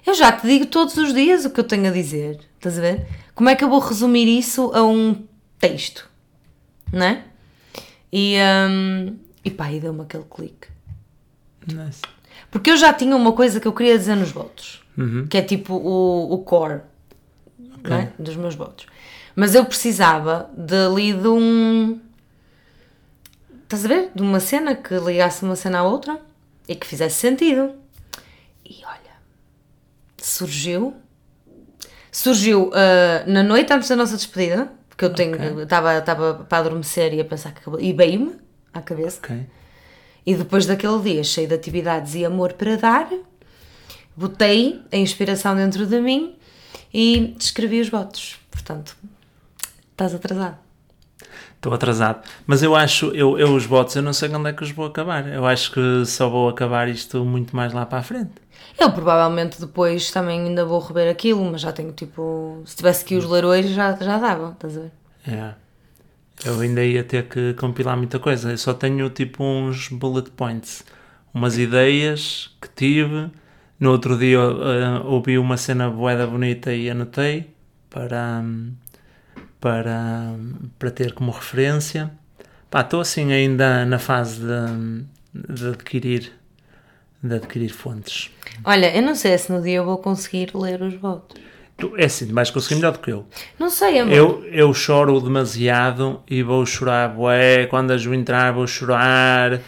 Eu já te digo todos os dias o que eu tenho a dizer. Estás a ver? Como é que eu vou resumir isso a um texto? Não é? E, hum, e pá, e deu-me aquele clique. Nice. Porque eu já tinha uma coisa que eu queria dizer nos votos, que é tipo o, o core não é? dos meus votos. Mas eu precisava de ali de um. Estás a ver? De uma cena que ligasse uma cena à outra e que fizesse sentido. E olha, surgiu. Surgiu ah, na noite antes da nossa despedida, porque eu tenho estava estava para adormecer e a pensar que acabou. E veio-me à cabeça. Ok. E depois daquele dia cheio de atividades e amor para dar, botei a inspiração dentro de mim e escrevi os votos. Portanto, estás atrasado. Estou atrasado. Mas eu acho, eu, eu os votos, eu não sei onde é que os vou acabar. Eu acho que só vou acabar isto muito mais lá para a frente. Eu provavelmente depois também ainda vou rever aquilo, mas já tenho tipo. Se tivesse que os ler hoje já, já dava, estás a ver? É. Eu ainda ia ter que compilar muita coisa. Eu só tenho tipo uns bullet points, umas ideias que tive. No outro dia eh, ouvi uma cena boeda bonita e anotei para, para, para ter como referência. Estou assim ainda na fase de, de adquirir de adquirir fontes. Olha, eu não sei se no dia eu vou conseguir ler os votos. Tu, é assim, vais conseguir melhor do que eu. Não sei, amor. Eu, eu choro demasiado e vou chorar, bué. Quando a Ju entrar, vou chorar.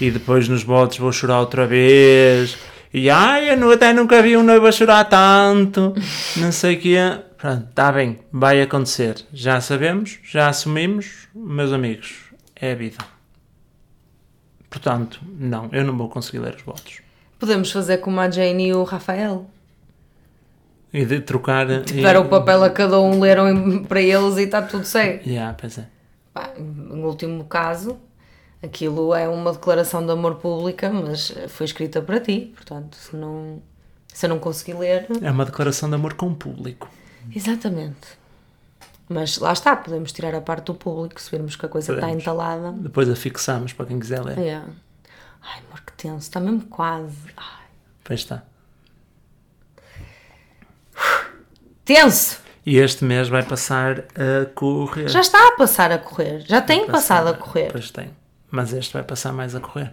e depois nos votos vou chorar outra vez. E ai, eu até nunca vi um noivo a chorar tanto. Não sei o que é. Pronto, está bem, vai acontecer. Já sabemos, já assumimos, meus amigos, é a vida. Portanto, não, eu não vou conseguir ler os votos. Podemos fazer como a Jane e o Rafael. E de trocar. e- Deram o papel a cada um, leram para eles e está tudo certo. Yeah, pois é. Pá, no último caso, aquilo é uma declaração de amor pública, mas foi escrita para ti. Portanto, se, não, se eu não conseguir ler. É uma declaração de amor com o público. Exatamente. Mas lá está, podemos tirar a parte do público se virmos que a coisa está Podemos. entalada. Depois a fixamos para quem quiser ler. É. Ai, amor, que tenso, está mesmo quase. Ai. Pois está. Tenso! E este mês vai passar a correr. Já está a passar a correr, já tem passado a correr. Pois tem. Mas este vai passar mais a correr.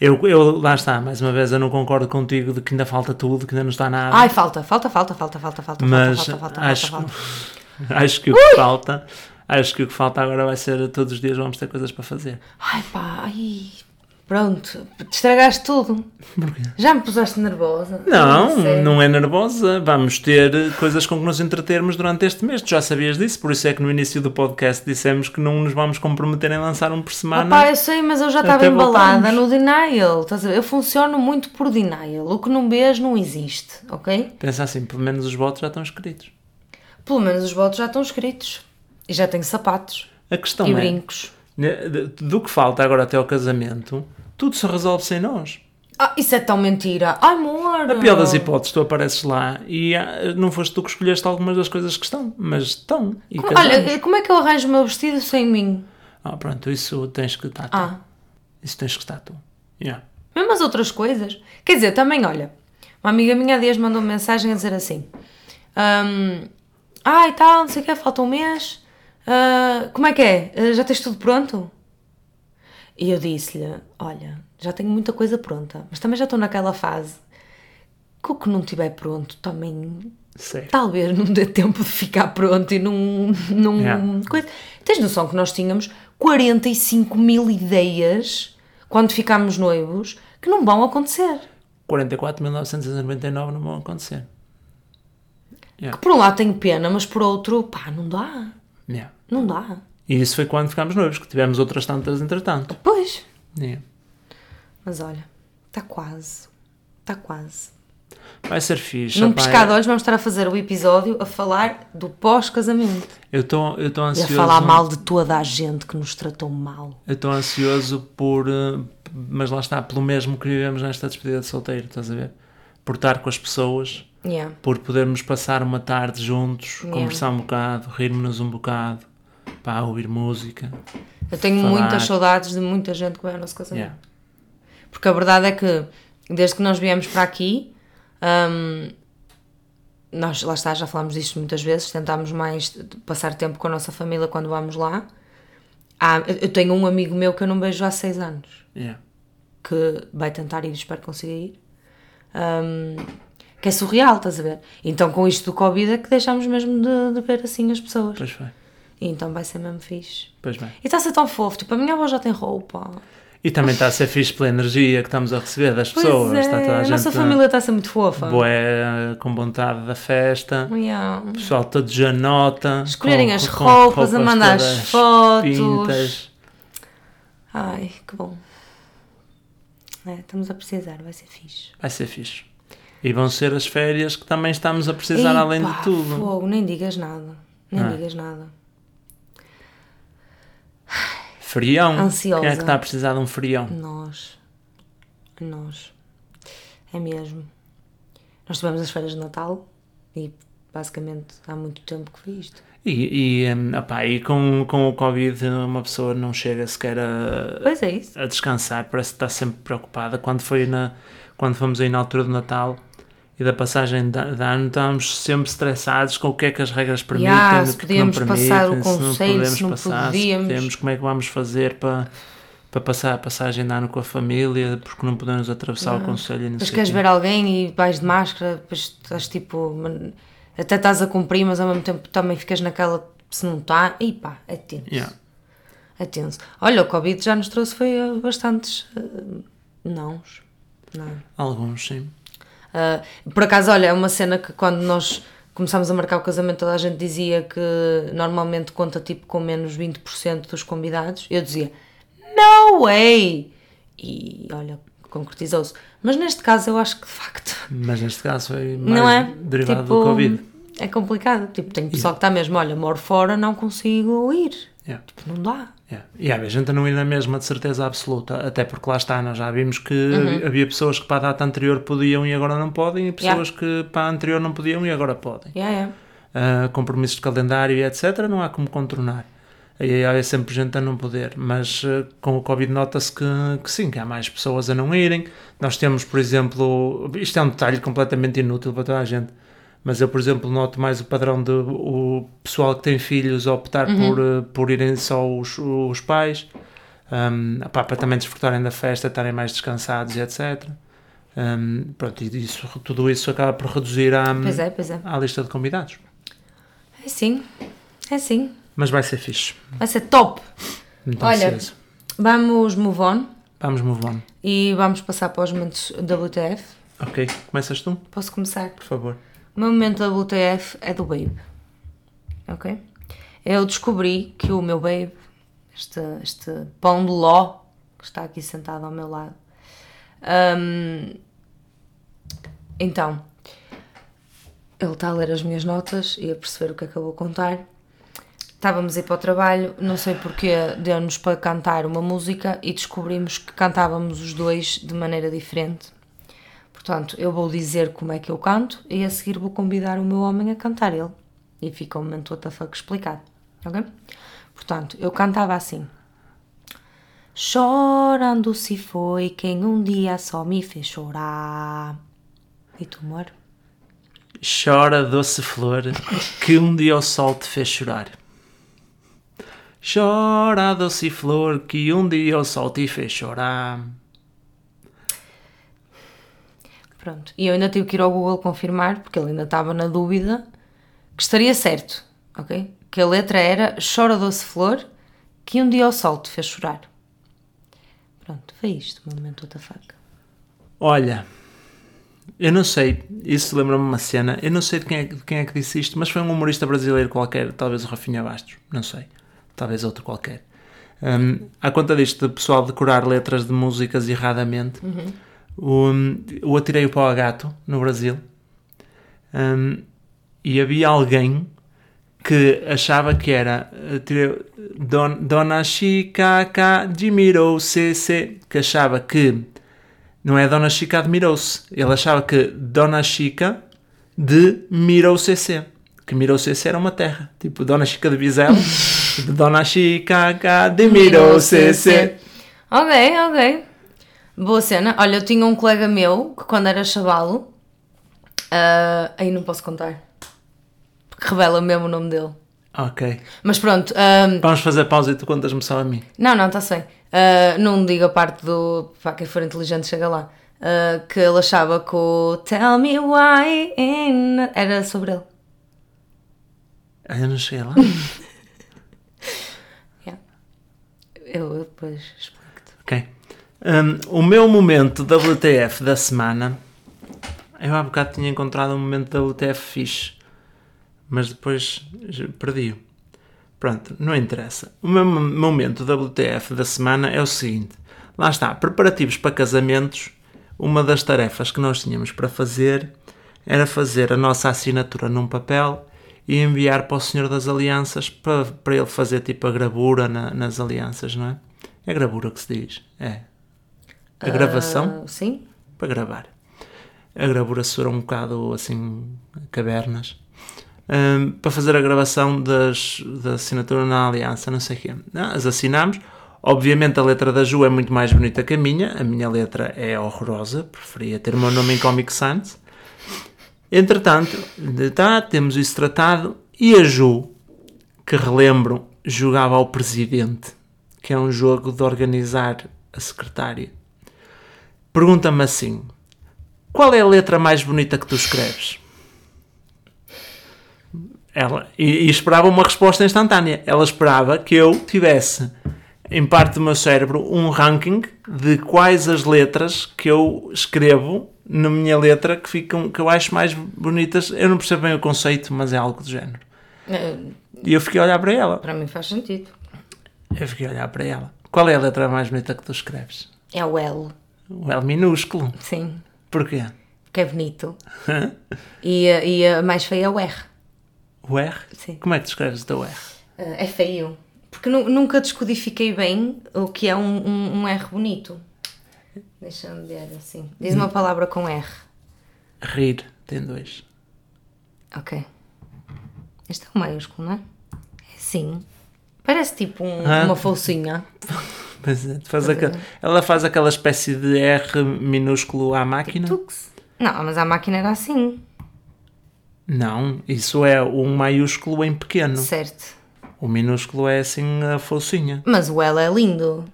Eu, eu, lá está, mais uma vez, eu não concordo contigo de que ainda falta tudo, que ainda não está nada. Ai, falta, falta, falta, falta, falta, falta, mas falta, falta, falta, acho, falta, falta. acho que o que falta, acho que o que falta agora vai ser todos os dias vamos ter coisas para fazer. Ai pá, ai. Pronto, te estragaste tudo. Porquê? Já me puseste nervosa. Não, Sério. não é nervosa. Vamos ter coisas com que nos entretermos durante este mês. Tu já sabias disso, por isso é que no início do podcast dissemos que não nos vamos comprometer em lançar um por semana. Opá, eu sei, mas eu já estava embalada voltamos. no denial. Estás a ver? Eu funciono muito por denial. O que não vês não existe, ok? Pensa assim, pelo menos os votos já estão escritos. Pelo menos os votos já estão escritos. E já tenho sapatos A questão e é, brincos. Né, do que falta agora até ao casamento, tudo se resolve sem nós. Ah, isso é tão mentira. Ai, amor. A pior das hipóteses, tu apareces lá e ah, não foste tu que escolheste algumas das coisas que estão, mas estão. E Como- olha, como é que eu arranjo o meu vestido sem mim? Ah, pronto, isso tens que estar tu. Ah. Isso tens que estar tu. Yeah. Mesmo as outras coisas. Quer dizer, também, olha, uma amiga minha há dias mandou uma mensagem a dizer assim: hum, Ai, tal, não sei o que, falta um mês. Ah, como é que é? Ah, já tens tudo pronto? E eu disse-lhe: Olha, já tenho muita coisa pronta, mas também já estou naquela fase que o que não estiver pronto também talvez não dê tempo de ficar pronto e não. não Yeah. coisa. Tens noção que nós tínhamos 45 mil ideias quando ficámos noivos que não vão acontecer. 44.999 não vão acontecer. Yeah. Por um lado tenho pena, mas por outro, pá, não dá. Yeah. Não dá. E isso foi quando ficámos noivos, que tivemos outras tantas entretanto. Pois. Yeah. Mas olha, está quase. Está quase. Vai ser fixe. Num opá, piscar de olhos vamos estar a fazer o episódio a falar do pós-casamento. Eu estou estou E a ansioso. falar mal de toda a gente que nos tratou mal. Eu estou ansioso por. eh, Mas lá está, pelo mesmo que vivemos nesta despedida de solteiro, estás a ver? Por estar com as pessoas, Yeah. por podermos passar uma tarde juntos, Yeah. conversar um bocado, rirmos-nos um bocado, pá, ouvir música. Eu tenho Falar. muitas saudades de muita gente que vai ao nosso casamento. Yeah. Porque a verdade é que desde que nós viemos para aqui, hum, nós lá está, já falámos disto muitas vezes, tentámos mais passar tempo com a nossa família quando vamos lá. Há- eu tenho um amigo meu que eu não vejo há seis anos, Yeah. que vai tentar ir, espero que consiga ir. hum, que é surreal, estás a ver? Então com isto do Covid é que deixámos mesmo de, de ver assim as pessoas. Pois foi, E então vai ser mesmo fixe. pois bem. E está a ser tão fofo, tipo, a minha avó já tem roupa. E também está a ser fixe pela energia que estamos a receber das Pois pessoas. é, está toda a, a gente nossa família está a ser muito fofa. bué, com vontade da festa. Yeah. O pessoal todo já nota. Escolherem com- as com roupas, a mandar as fotos. pintas. Ai, que bom. É, estamos a precisar, vai ser fixe. Vai ser fixe. E vão ser as férias que também estamos a precisar além de tudo. Fogo, nem digas nada. Nem Ah. digas nada. Frião. Ansiosa. Quem é que está a precisar de um frião? Nós. Nós. É mesmo. Nós tivemos as férias de Natal e basicamente há muito tempo que vi isto. E, e, hum, opá, e com, com o Covid uma pessoa não chega sequer a, é a descansar, parece que está sempre preocupada. Quando, foi na, quando fomos aí na altura do Natal e da passagem de, ano, estávamos sempre estressados com o que é que as regras permitem, Ya, o se que é que não podíamos passar o permitem, se não conselho, podemos se não passar, podíamos. se podemos, como é que vamos fazer para, para passar a passagem de ano com a família, porque não podemos atravessar o conselho sei queres ver alguém e vais de máscara, depois estás tipo. Até estás a cumprir, mas ao mesmo tempo também ficas naquela. Se não está. E pá, é tenso. Ya. É tenso. Olha, o Covid já nos trouxe foi uh, bastantes uh, nãos. Não. Alguns, sim. Uh, por acaso, olha, é uma cena que quando nós começámos a marcar o casamento, toda a gente dizia que normalmente conta tipo com menos 20% dos convidados. Eu dizia, no way! E olha, concretizou-se. Mas neste caso eu acho que de facto. Mas neste caso foi mais Não é? derivado Tipo, do Covid. É complicado. Tipo, tem pessoal que está mesmo, olha, moro fora, não consigo ir. Yeah. Tipo, não dá. Yeah. E há gente a não ir na mesma de certeza absoluta, até porque lá está, nós já vimos que Uhum. havia pessoas que para a data anterior podiam e agora não podem, e pessoas que para a anterior não podiam e agora podem. Yeah, yeah. Ah, compromissos de calendário e etc. não há como contornar. Aí há sempre gente a não poder, mas ah, com o Covid nota-se que, que sim, que há mais pessoas a não irem. Nós temos, por exemplo, isto é um detalhe completamente inútil para toda a gente, mas eu, por exemplo, noto mais o padrão de o pessoal que tem filhos optar por, ah, por irem só os, os pais, um, opá, para também desfrutarem da festa, estarem mais descansados e etc. Um, pronto, e isso, tudo isso acaba por reduzir a, Pois é, pois é. à lista de convidados. É sim. É sim. Mas vai ser fixe. Vai ser top. Muito Olha, ansioso. vamos move on Vamos move on. e vamos passar para os momentos WTF. Ok, começas tu, Posso começar? por favor. O meu momento WTF é do Babe. Ok? Eu descobri que o meu Babe, este, este pão de ló que está aqui sentado ao meu lado, hum, então, ele está a ler as minhas notas e a perceber o que é que eu vou contar. Estávamos a ir para o trabalho, não sei porque deu-nos para cantar uma música e descobrimos que cantávamos os dois de maneira diferente. Portanto, eu vou dizer como é que eu canto e a seguir vou convidar o meu homem a cantar ele. E fica o momento WTF explicado. Ok? Portanto, eu cantava assim. Chorando se foi quem um dia só me fez chorar. E tu, amor? Chora, doce flor, que um dia o sol te fez chorar. Chora, doce flor, que um dia o sol te fez chorar. Pronto. E eu ainda tive que ir ao Google confirmar, porque ele ainda estava na dúvida, que estaria certo, ok? Que a letra era Chora doce flor, que um dia o sol te fez chorar. Pronto, foi isto, o momento WTF. Olha, eu não sei, isso lembra-me uma cena, eu não sei de quem, é, de quem é que disse isto, mas foi um humorista brasileiro qualquer, talvez o Rafinha Bastos, não sei, talvez outro qualquer. Um, à conta disto de pessoal decorar letras de músicas erradamente, o, o Atirei o Pau a Gato, no Brasil, um, e havia alguém que achava que era atirei- Don, Dona Chica K. admirou CC, que achava que não é Dona Chica admirou-se, ele achava que Dona Chica de Mirou CC, que Mirou CC era uma terra, tipo Dona Chica de Vizela, de Dona Chica K. de Mirou CC. Ok, ok. Boa cena. Olha, eu tinha um colega meu que quando era chavalo. ah, aí não posso contar. Porque revela mesmo o nome dele. Ok, Mas pronto. ah, vamos fazer pausa e tu contas-me só a mim. não, não, está-se bem. Ah, não digo a parte do. Pá, quem for inteligente chega lá. Ah, que ele achava que o Tell Me Why in- era sobre ele. Ah, Eu não cheguei lá. Yeah. Eu depois explico-te. Ok. Um, o meu momento WTF da semana. Eu há bocado tinha encontrado um momento WTF fixe, mas depois perdi-o. Pronto, não interessa. O meu mo- momento WTF da semana é o seguinte: lá está, preparativos para casamentos. Uma das tarefas que nós tínhamos para fazer era fazer a nossa assinatura num papel e enviar para o Senhor das Alianças para, para ele fazer tipo a gravura na- nas alianças, não é? É gravura que se diz. É. A gravação Ah, sim? para gravar. A gravura será um bocado assim, cavernas. Hum, para fazer a gravação das, da assinatura na aliança, não sei o quê. Ah, As assinámos. Obviamente a letra da Ju é muito mais bonita que a minha. A minha letra é horrorosa. Preferia ter o meu nome em Comic Sans. Entretanto, tá, temos isso tratado. E a Ju, que relembro, jogava ao presidente, que é um jogo de organizar a secretária. Pergunta-me assim: qual é a letra mais bonita que tu escreves? Ela, e, e esperava uma resposta instantânea. Ela esperava que eu tivesse em parte do meu cérebro, um ranking de quais as letras que eu escrevo na minha letra que ficam, que eu acho mais bonitas. Eu não percebo bem o conceito, mas é algo do género. Eh, E eu fiquei a olhar para ela. Para mim faz sentido. Eu fiquei a olhar para ela. Qual é a letra mais bonita que tu escreves? É o L, O L minúsculo. sim. Porquê? Que é bonito. E, a- e a mais feia é o R. O R? Sim. Como é que tu escreves o teu R? Eh, É feio. Porque nu- nunca descodifiquei bem o que é um, um, um R bonito. Deixa-me ver assim. Diz uma palavra com R. Rir. Tem dois. Ok. Este é um maiúsculo, não é? É assim. Parece tipo um- Ah. uma folcinha. Pois é, faz ela faz aquela espécie de R minúsculo à máquina? Tux. Não, mas a máquina era assim. Não, isso é um maiúsculo em pequeno. Certo. O minúsculo é assim a focinha. Mas o L é lindo.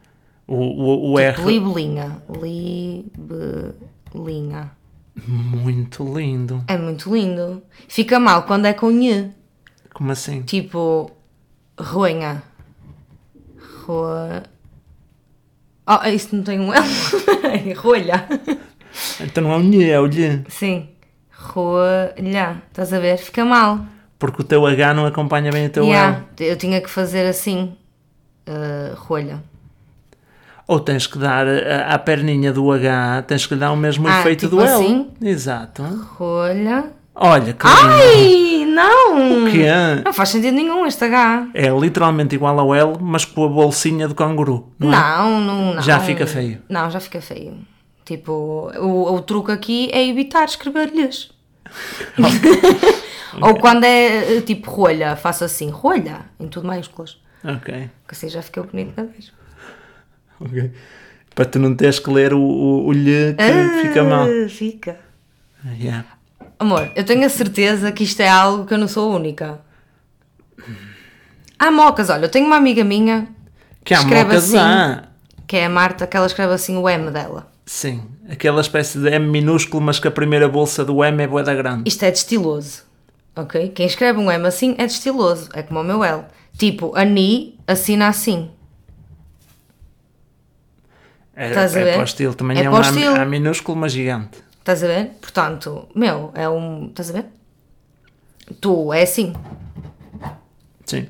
O, o, o R, Libelinha. Libelinha. muito lindo. É muito lindo. Fica mal quando é com N. Como assim? Tipo, roenha. Roa. Oh, isso não tem um L. Rolha. Então não é o Nhe, é o Lhe. Sim. Rolha. Estás a ver? Fica mal. Porque o teu H não acompanha bem o teu Yeah, L. Eu tinha que fazer assim. Uh, rolha. Ou tens que dar a- à perninha do H, tens que lhe dar o mesmo Ah, efeito tipo do L. assim? Exato. Rolha. Olha que lindo. Ai, não! O que é? Não faz sentido nenhum este H. É literalmente igual ao L, mas com a bolsinha do canguru. Não, é? Não, não, não. Já fica feio. Não, já fica feio. Tipo, o, o truque aqui é evitar escrever-lhes. Ou quando é tipo rolha, faço assim, rolha, em tudo maiúsculas. Ok. Que assim já fica bonito na vez. ok. Para tu não teres que ler o, o, o lhe que Ah, fica mal. Fica. Yeah. Amor, eu tenho a certeza que isto é algo que eu não sou a única. Há mocas, olha, eu tenho uma amiga minha Que há Escreve mocas assim. há. que é a Marta, que ela escreve assim o M dela. Sim. Aquela espécie de M minúsculo, mas que a primeira bolsa do M é boeda grande. Isto é de estiloso, ok? Quem escreve um M assim é de estiloso, é como o meu L. Tipo, a Ni assina assim. É, Estás a é ver? para o estilo. Também É é, um A. A minúsculo, mas gigante. Estás a ver? Portanto, meu, é um. Estás a ver? Tu é assim. Sim.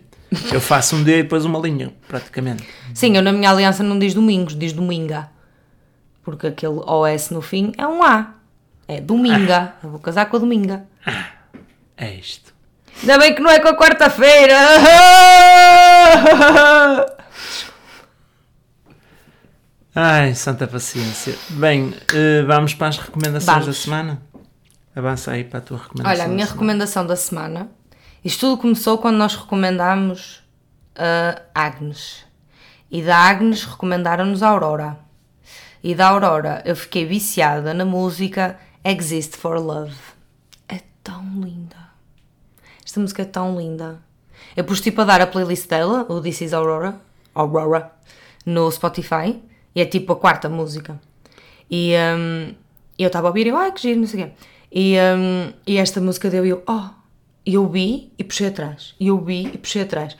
Eu faço um D e depois uma linha, praticamente. Sim, eu na minha aliança não diz domingos, diz dominga. Porque aquele OS no fim é um A. É dominga. Eu vou casar com a dominga. É isto. Ainda bem que não é com a quarta-feira. Ai, santa paciência. Bem, eh, vamos para as recomendações Vamos. da semana? Avança aí para a tua recomendação. Olha, a minha da recomendação da semana. Isto tudo começou quando nós recomendámos a Agnes. E da Agnes recomendaram-nos a Aurora. E da Aurora eu fiquei viciada na música Exist for Love. É tão linda. Esta música é tão linda. Eu pus tipo a dar a playlist dela, o This is Aurora, Aurora, no Spotify. E é tipo a quarta música. E hum, eu estava a ouvir e eu, ai que giro, não sei o quê. E, hum, e esta música deu e eu, oh. E eu vi e puxei atrás. E eu vi e puxei atrás.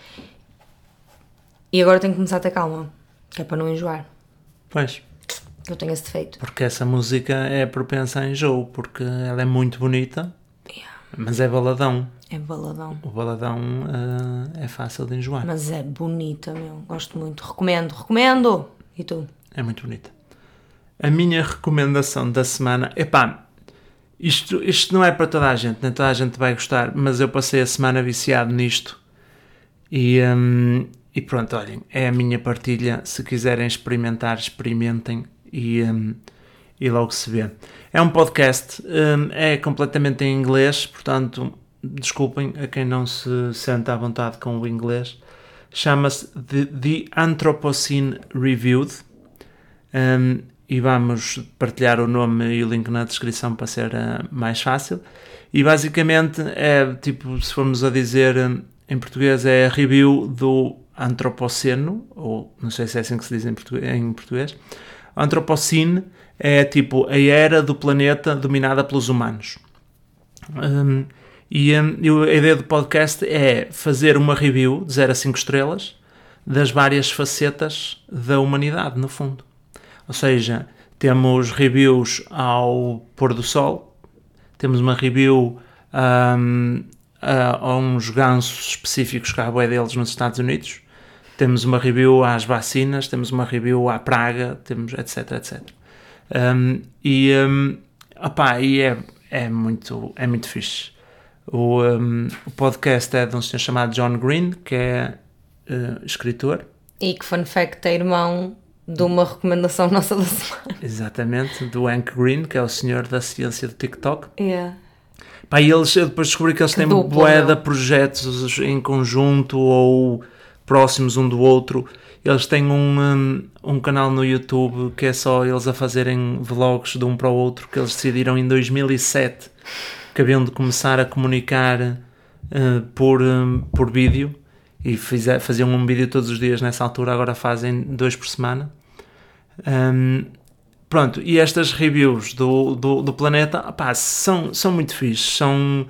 E agora tenho que começar a ter calma. Que é para não enjoar. Pois, Eu tenho esse defeito. porque essa música é propensa a enjoo, porque ela é muito bonita, Yeah. mas é baladão. É baladão. O baladão eh, é fácil de enjoar. Mas é bonita, meu. Gosto muito. Recomendo, recomendo. E tu? É muito bonita. A minha recomendação da semana, epá, isto, isto não é para toda a gente, nem toda a gente vai gostar, mas eu passei a semana viciado nisto e, hum, e pronto, olhem, é a minha partilha. Se quiserem experimentar, experimentem e, hum, e logo se vê. É um podcast, hum, é completamente em inglês, portanto, desculpem a quem não se sente à vontade com o inglês. Chama-se The, The Anthropocene Reviewed. Um, e vamos partilhar o nome e o link na descrição para ser uh, mais fácil. E basicamente é tipo, se formos a dizer um, em português, é a review do Antropoceno, ou não sei se é assim que se diz em português. Em português. Antropocene é tipo a era do planeta dominada pelos humanos. Um, e a ideia do podcast é fazer uma review de 0 a 5 estrelas das várias facetas da humanidade, no fundo. Ou seja, temos reviews ao pôr do sol, temos uma review um, a, a uns gansos específicos que há bué deles nos Estados Unidos, temos uma review às vacinas, temos uma review à praga, temos etc, etc. Um, e, um, opá, e é, é, muito, é muito fixe. O, um, o podcast é de um senhor chamado John Green, que é uh, escritor. E que, fun fact, é irmão de uma recomendação nossa da semana. Exatamente, do Hank Green, que é o senhor da ciência do TikTok. Yeah. Pá, eles, eu depois descobri que eles têm bué não? de projetos em conjunto ou próximos um do outro. Eles têm um, um, um canal no YouTube que é só eles a fazerem vlogs de um para o outro, que eles decidiram em 2007 que haviam de começar a comunicar eh, por, um, por vídeo e faziam um vídeo todos os dias nessa altura, agora fazem dois por semana. Um, pronto, e estas reviews do, do, do planeta opá, são, são muito fixes. São,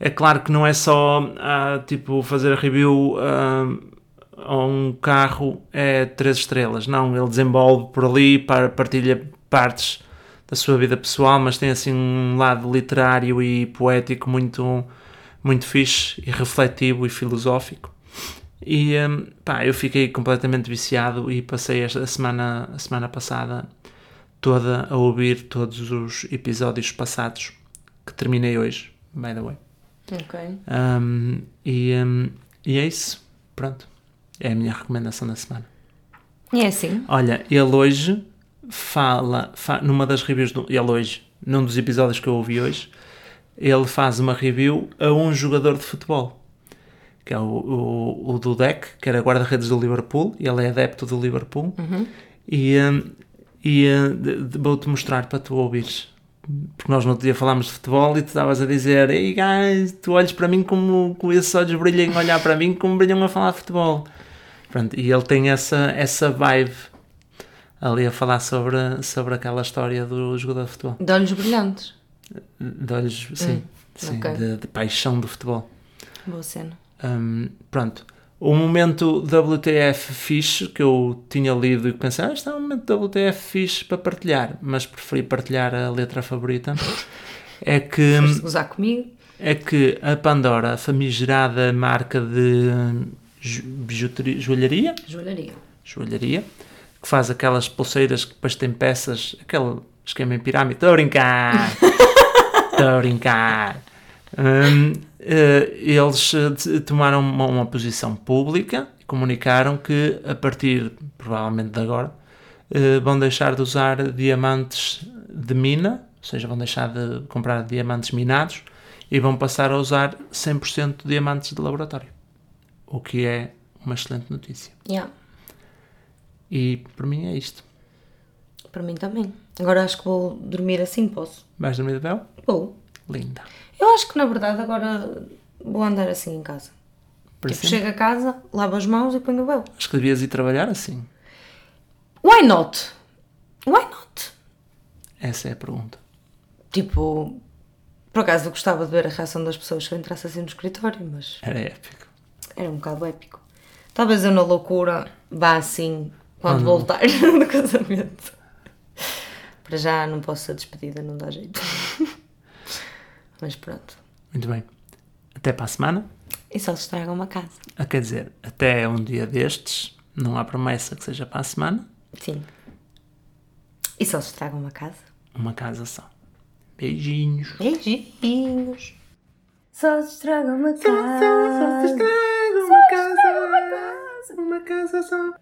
é claro que não é só ah, tipo fazer a review ah, a um carro é três estrelas. Não, ele desenvolve por ali, partilha partes da sua vida pessoal, mas tem assim um lado literário e poético muito, muito fixe e refletivo e filosófico. E hum, pá, eu fiquei completamente viciado e passei esta semana, a semana passada toda a ouvir todos os episódios passados que terminei hoje, by the way. Ok. Um, e, um, e é isso. Pronto. É a minha recomendação da semana. E é assim. Olha, ele hoje fala, fa- numa das reviews, do, ele hoje, num dos episódios que eu ouvi hoje, ele faz uma review a um jogador de futebol, que é o, o, o Dudek, que era guarda-redes do Liverpool, e ele é adepto do Liverpool, e, hum, e hum, de- de- vou-te mostrar para tu ouvires. Porque nós no outro dia falámos de futebol e tu estavas a dizer Ei guys, tu olhas para mim como com esses olhos brilham a olhar para mim como brilham a falar de futebol. Pronto, e ele tem essa, essa vibe ali a falar sobre, sobre aquela história do jogador de futebol. De olhos brilhantes. De olhos, sim, sim ok. de, de paixão do futebol. Boa cena. Hum, pronto. O momento WTF fixe que eu tinha lido e que pensei, ah, este é um momento WTF fixe para partilhar, mas preferi partilhar a letra favorita. é que gozar comigo? é que a Pandora, a famigerada marca de ju- bijuteria, joalharia, Joalharia. joalharia, que faz aquelas pulseiras que depois tem peças, aquele esquema em pirâmide. Estou a brincar! Estou a brincar! Hum, eh, eles eh, tomaram uma, uma posição pública e comunicaram que a partir, provavelmente de agora, eh, vão deixar de usar diamantes de mina, ou seja, vão deixar de comprar diamantes minados e vão passar a usar 100% de diamantes de laboratório. O que é uma excelente notícia. Yeah. E por mim é isto. Para mim também. Agora acho que vou dormir assim, posso? Vais dormir de véu? Vou. Linda. Eu acho que na verdade agora vou andar assim em casa. Por Tipo, assim, chego a casa, lavo as mãos e ponho o véu. Acho que devias ir trabalhar assim. Why not? Why not? Essa é a pergunta. Tipo, por acaso eu gostava de ver a reação das pessoas se eu entrasse assim no escritório, mas Era épico. era um bocado épico. Talvez eu na loucura vá assim quando Oh, voltar do casamento. Para já não posso ser despedida, não dá jeito. Mas pronto. Muito bem. Até para a semana. E só se estraga uma casa. Ah, Quer dizer, até um dia destes. Não há promessa que seja para a semana. Sim. E só se estraga uma casa. Uma casa só. Beijinhos. Beijinhos. Só se estraga uma casa. uma casa. Uma casa só.